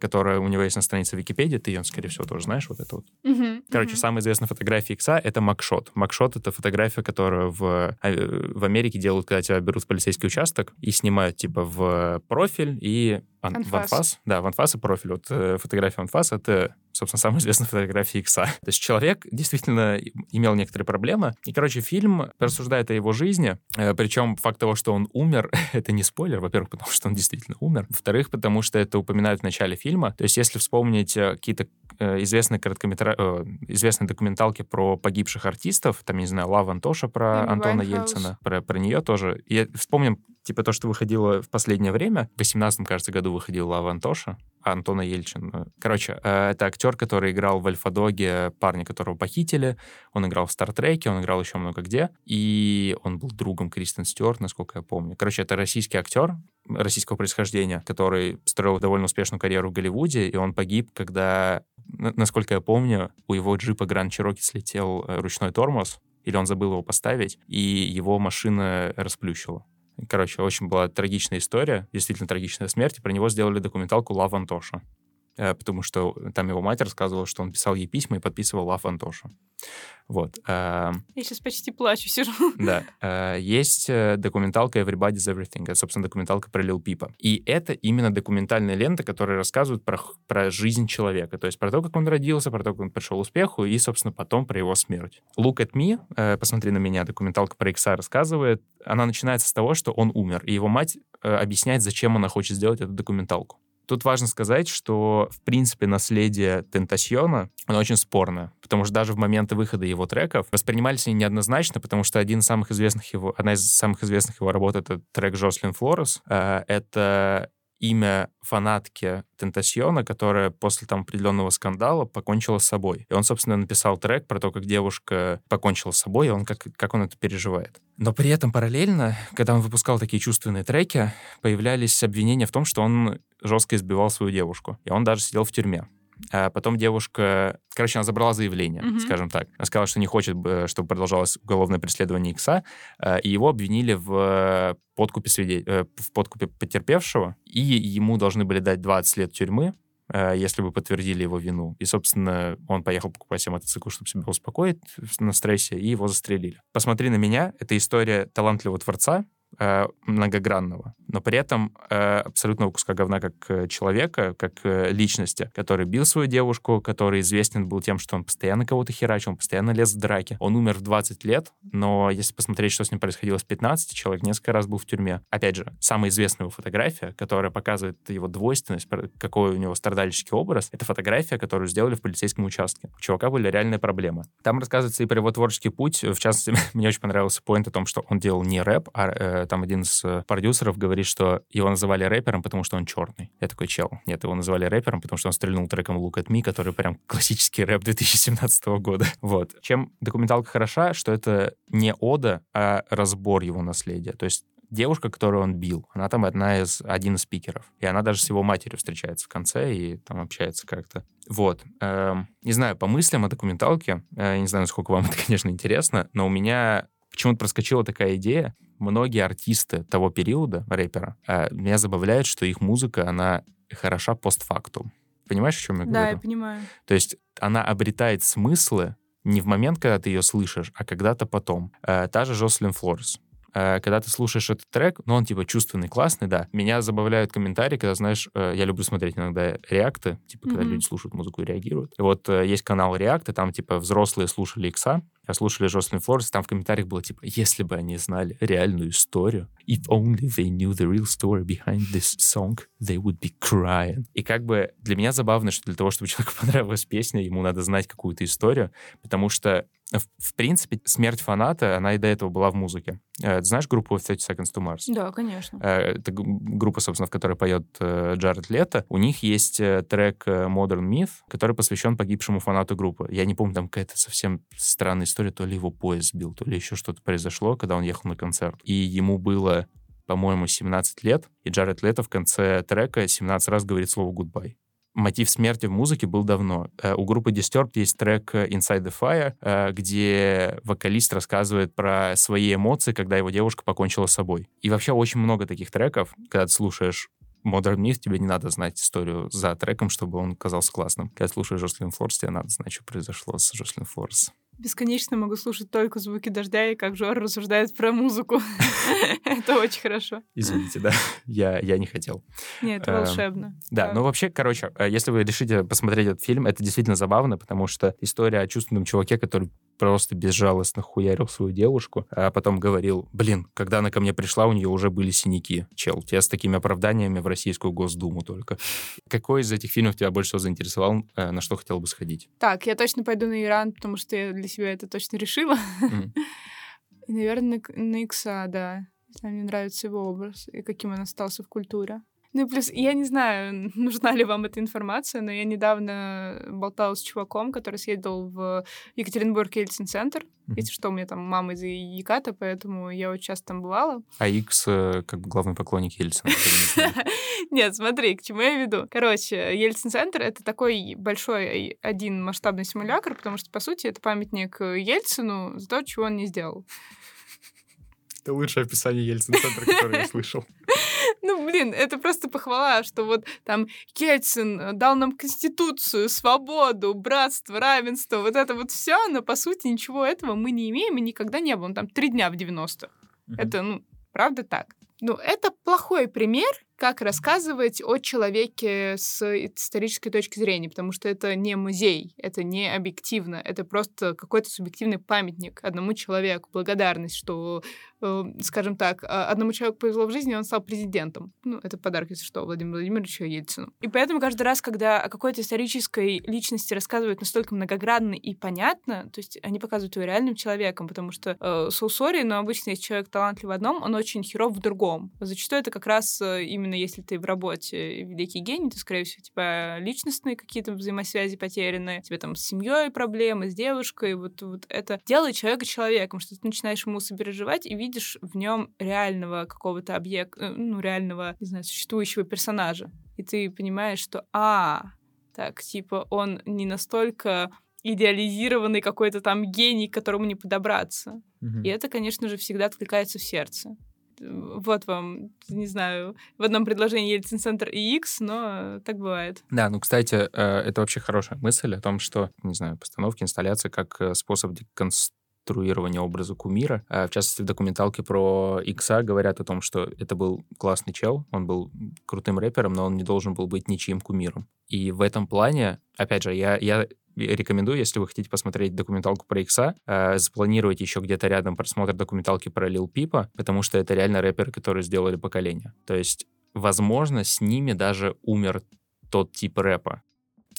которая у него есть на странице Википедии, ты ее, скорее всего, тоже знаешь, вот это вот. Uh-huh, Короче, uh-huh. самая известная фотография Икса — это макшот. Макшот — это фотография, которую в, э, в Америке делают, когда тебя берут в полицейский участок и снимают, типа, в профиль и Ан- анфас. В анфас. Да, в анфас и профиль. Вот э, фотография анфас — это, собственно, самая известная фотография Икса. То есть человек действительно имел некоторые проблемы. И, короче, фильм рассуждает о его жизни. Э, причем факт того, что он умер, это не спойлер. Во-первых, потому что он действительно умер. Во-вторых, потому что это упоминают в начале фильма. То есть если вспомнить э, какие-то э, известные короткометра... Э, известные документалки про погибших артистов, там, не знаю, Love, Antosha про Эми Антона Уайнхаус. Ельчина, про, про нее тоже. И вспомним типа то, что выходило в последнее время. В 18 кажется, году выходил Love, Antosha, а Антона Ельчин. Короче, это актер, который играл в Альфа-Доге парня, которого похитили. Он играл в Стартреке, он играл еще много где. И он был другом Кристен Стюарт, насколько я помню. Короче, это российский актер российского происхождения, который строил довольно успешную карьеру в Голливуде, и он погиб, когда, насколько я помню, у его джипа Гранд Чироки слетел э, ручной тормоз, или он забыл его поставить, и его машина расплющила. Короче, очень была трагичная история, действительно трагичная смерть, и про него сделали документалку «Лав Антоша». Э, потому что там его мать рассказывала, что он писал ей письма и подписывал «Лав Антоша». Вот. Э, Я сейчас почти плачу, сижу. Да. Э, есть документалка «Everybody's Everything». Это, собственно, документалка про Лил Пипа. И это именно документальная лента, которая рассказывает про, про жизнь человека. То есть про то, как он родился, про то, как он пришел к успеху, и, собственно, потом про его смерть. «Look at me», «Посмотри на меня», документалка про Икса рассказывает. Она начинается с того, что он умер, и его мать объясняет, зачем она хочет сделать эту документалку. Тут важно сказать, что, в принципе, наследие Тентасьона, оно очень спорное, потому что даже в моменты выхода его треков воспринимались они неоднозначно, потому что один из самых известных его, одна из самых известных его работ — это трек Жослин Флорес. Э, это имя фанатки Тентасьона, которая после там определенного скандала покончила с собой. И он, собственно, написал трек про то, как девушка покончила с собой, и он как, как он это переживает. Но при этом параллельно, когда он выпускал такие чувственные треки, появлялись обвинения в том, что он жестко избивал свою девушку. И он даже сидел в тюрьме. А потом девушка, короче, она забрала заявление, mm-hmm. скажем так. Она сказала, что не хочет, чтобы продолжалось уголовное преследование Икса, а, и его обвинили в подкупе, свидетель... Э, в подкупе потерпевшего, и ему должны были дать 20 лет тюрьмы, а, если бы подтвердили его вину. И, собственно, он поехал покупать себе мотоцикл, чтобы себя успокоить на стрессе, и его застрелили. «Посмотри на меня» — это история талантливого творца, э, многогранного, но при этом э, абсолютного куска говна как э, человека, как э, личности, который бил свою девушку, который известен был тем, что он постоянно кого-то херачил, он постоянно лез в драки. Он умер в 20 лет, но если посмотреть, что с ним происходило с 15, человек несколько раз был в тюрьме. Опять же, самая известная его фотография, которая показывает его двойственность, какой у него страдальческий образ, это фотография, которую сделали в полицейском участке. У чувака были реальные проблемы. Там рассказывается и про его творческий путь. В частности, мне очень понравился поинт о том, что он делал не рэп, а э, там один из э, продюсеров говорит, что его называли рэпером, потому что он черный. Я такой, чел. Нет, его называли рэпером, потому что он стрельнул треком Look at Me, который прям классический рэп 2017 года. Вот. Чем документалка хороша, что это не ода, а разбор его наследия. То есть девушка, которую он бил, она там одна из, один из спикеров. И она даже с его матерью встречается в конце и там общается как-то. Вот. Эм, не знаю, по мыслям о документалке, э, не знаю, насколько вам это, конечно, интересно, но у меня почему-то проскочила такая идея. Многие артисты того периода, рэпера, э, меня забавляет, что их музыка, она хороша постфактум. Понимаешь, о чем я говорю? Да, я понимаю. То есть она обретает смыслы не в момент, когда ты ее слышишь, а когда-то потом. Э, та же Жослин Флорес. Э, когда ты слушаешь этот трек, ну, он типа чувственный, классный, да. Меня забавляют комментарии, когда, знаешь, э, я люблю смотреть иногда реакты, типа, когда mm-hmm. люди слушают музыку и реагируют. И вот э, есть канал реакты, там, типа, взрослые слушали Икса, а слушали Жослин Флорес, там в комментариях было, типа, если бы они знали реальную историю, if only they knew the real story behind this song, they would be crying. И как бы для меня забавно, что для того, чтобы человеку понравилась песня, ему надо знать какую-то историю, потому что в, принципе, смерть фаната, она и до этого была в музыке. Э, ты знаешь группу 30 Seconds to Mars? Да, конечно. Э, это группа, собственно, в которой поет э, Джаред Лето. У них есть трек Modern Myth, который посвящен погибшему фанату группы. Я не помню, там какая-то совсем странная история, то ли его поезд сбил, то ли еще что-то произошло, когда он ехал на концерт. И ему было по-моему, 17 лет, и Джаред Лето в конце трека 17 раз говорит слово «goodbye» мотив смерти в музыке был давно. Э, у группы Disturbed есть трек Inside the Fire, э, где вокалист рассказывает про свои эмоции, когда его девушка покончила с собой. И вообще очень много таких треков, когда ты слушаешь Modern Myth, тебе не надо знать историю за треком, чтобы он казался классным. Когда слушаешь Жослин Форс, тебе надо знать, что произошло с Жослин Форс. Бесконечно могу слушать только звуки дождя и как Жор рассуждает про музыку. Это очень хорошо. Извините, да, я, я не хотел. Нет, это эм, волшебно. Да, ну вообще, короче, э, если вы решите посмотреть этот фильм, это действительно забавно, потому что история о чувственном чуваке, который просто безжалостно хуярил свою девушку, а потом говорил, блин, когда она ко мне пришла, у нее уже были синяки. Чел, тебя с такими оправданиями в Российскую Госдуму только. Какой из этих фильмов тебя больше всего заинтересовал, э, на что хотел бы сходить? Так, я точно пойду на Иран, потому что я для себя это точно решила. Mm. И, наверное, на Икса, да. Мне нравится его образ и каким он остался в культуре. Ну и плюс, я не знаю, нужна ли вам эта информация, но я недавно болтала с чуваком, который съездил в Екатеринбург Ельцин-центр. Mm-hmm. Если что, у меня там мама из Яката, поэтому я очень часто там бывала. А Икс э, как бы главный поклонник Ельцина. Нет, смотри, к чему я веду. Короче, Ельцин-центр — это такой большой один масштабный симулятор, потому что, по сути, это памятник Ельцину за то, чего он не сделал. Это лучшее описание Ельцин-центра, которое я слышал. Ну, блин, это просто похвала, что вот там Ельцин э, дал нам конституцию, свободу, братство, равенство, вот это вот все, но по сути ничего этого мы не имеем и никогда не было. Там три дня в 90-х. Это, ну, правда так. Ну, это плохой пример, как рассказывать о человеке с исторической точки зрения, потому что это не музей, это не объективно, это просто какой-то субъективный памятник одному человеку, благодарность, что, э, скажем так, а, одному человеку повезло в жизни, он стал президентом. Ну, это подарок, если что, Владимиру Владимировичу Ельцину. И поэтому каждый раз, когда о какой-то исторической личности рассказывают настолько многогранно и понятно, то есть они показывают его реальным человеком, потому что э, соусори, но обычно если человек талантлив в одном, он очень херов в другом. Зачастую это как раз э, именно именно если ты в работе великий гений, то, скорее всего, у тебя личностные какие-то взаимосвязи потеряны, тебе там с семьей проблемы, с девушкой, вот, вот это делает человека человеком, что ты начинаешь ему сопереживать и видишь в нем реального какого-то объекта, э, ну, реального, не знаю, существующего персонажа. И ты понимаешь, что, а, так, типа, он не настолько идеализированный какой-то там гений, к которому не подобраться. Угу. И это, конечно же, всегда откликается в сердце. Вот вам, не знаю, в одном предложении Ельцин-центр и X, но так бывает. Да, ну, кстати, э, это вообще хорошая мысль о том, что, не знаю, постановки, инсталляции как э, способ деконструирования образа кумира. Э, в частности, в документалке про Икса говорят о том, что это был классный чел, он был крутым рэпером, но он не должен был быть ничьим кумиром. И в этом плане, опять же, я, я рекомендую, если вы хотите посмотреть документалку про Икса, э, запланировать еще где-то рядом просмотр документалки про Лил Пипа, потому что это реально рэперы, которые сделали поколение. То есть, возможно, с ними даже умер тот тип рэпа.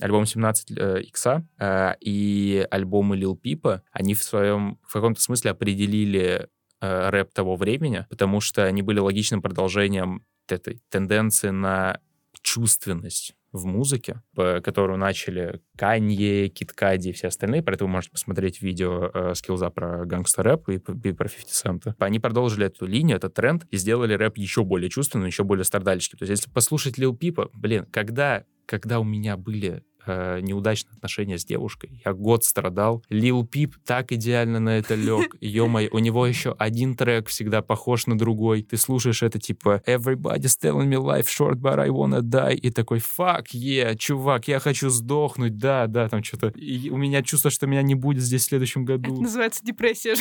Альбом 17 э, Икса э, и альбомы Лил Пипа, они в своем, в каком-то смысле определили э, рэп того времени, потому что они были логичным продолжением этой тенденции на чувственность в музыке, которую начали Канье, Киткади и все остальные. Про это вы можете посмотреть видео э, скиллза про гангстер рэп и, и про 50 Cent. Они продолжили эту линию, этот тренд, и сделали рэп еще более чувственным, еще более страдальческим. То есть если послушать Лил Пипа, блин, когда, когда у меня были э, неудачные отношения с девушкой. Я год страдал. Лил Пип так идеально на это лег. Ё-моё, у него еще один трек всегда похож на другой. Ты слушаешь это типа Everybody's telling me life short, but I wanna die. И такой, fuck yeah, чувак, я хочу сдохнуть. Да, да, там что-то. У меня чувство, что меня не будет здесь в следующем году. Это называется депрессия,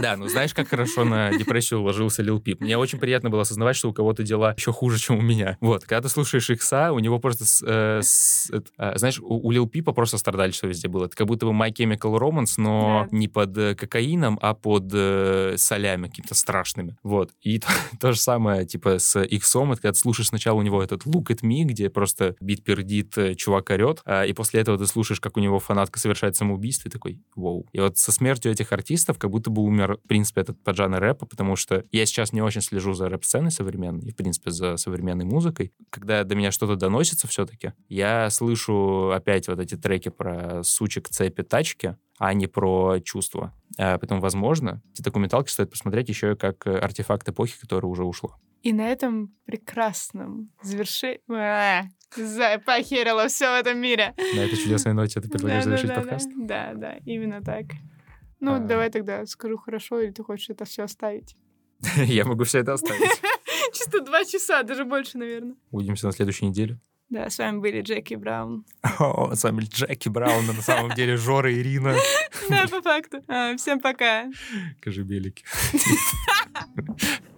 Да, ну знаешь, как хорошо на депрессию уложился Лил Пип. Мне очень приятно было осознавать, что у кого-то дела еще хуже, чем у меня. Вот, когда ты слушаешь Икса, у него просто э, с, э, знаешь, у, у Лил Пипа просто страдальство везде было. Это как будто бы My Chemical Romance, но да. не под э, кокаином, а под э, солями какими-то страшными. Вот. И то, то же самое, типа, с Иксом, это когда ты слушаешь сначала у него этот Look at Me, где просто бит пердит, э, чувак орет, а, и после этого ты слушаешь, как у него фанатка совершает самоубийство, и такой, вау. И вот со смертью этих артистов как будто бы умер, в принципе, этот поджанр рэпа, потому что я сейчас не очень слежу за рэп-сценой современной, и, в принципе, за современной музыкой. Когда до меня что-то доносится все-таки, я слышу опять вот эти треки про сучек, цепи, тачки, а не про чувства. А, поэтому, возможно, эти документалки стоит посмотреть еще и как артефакт эпохи, которая уже ушла. И на этом прекрасном завершении... А, похерила все в этом мире. На этой чудесной ноте ты предлагаешь да, завершить да, подкаст? Да, да, именно так. Ну, а... давай тогда скажу хорошо, или ты хочешь это все оставить? Я могу все это оставить. Чисто два часа, даже больше, наверное. Увидимся на следующей неделе. Да, с вами были Джеки Браун. О, с вами Джеки Браун, а на самом деле Жора и Ирина. Да, по факту. А, всем пока. Кожебелики.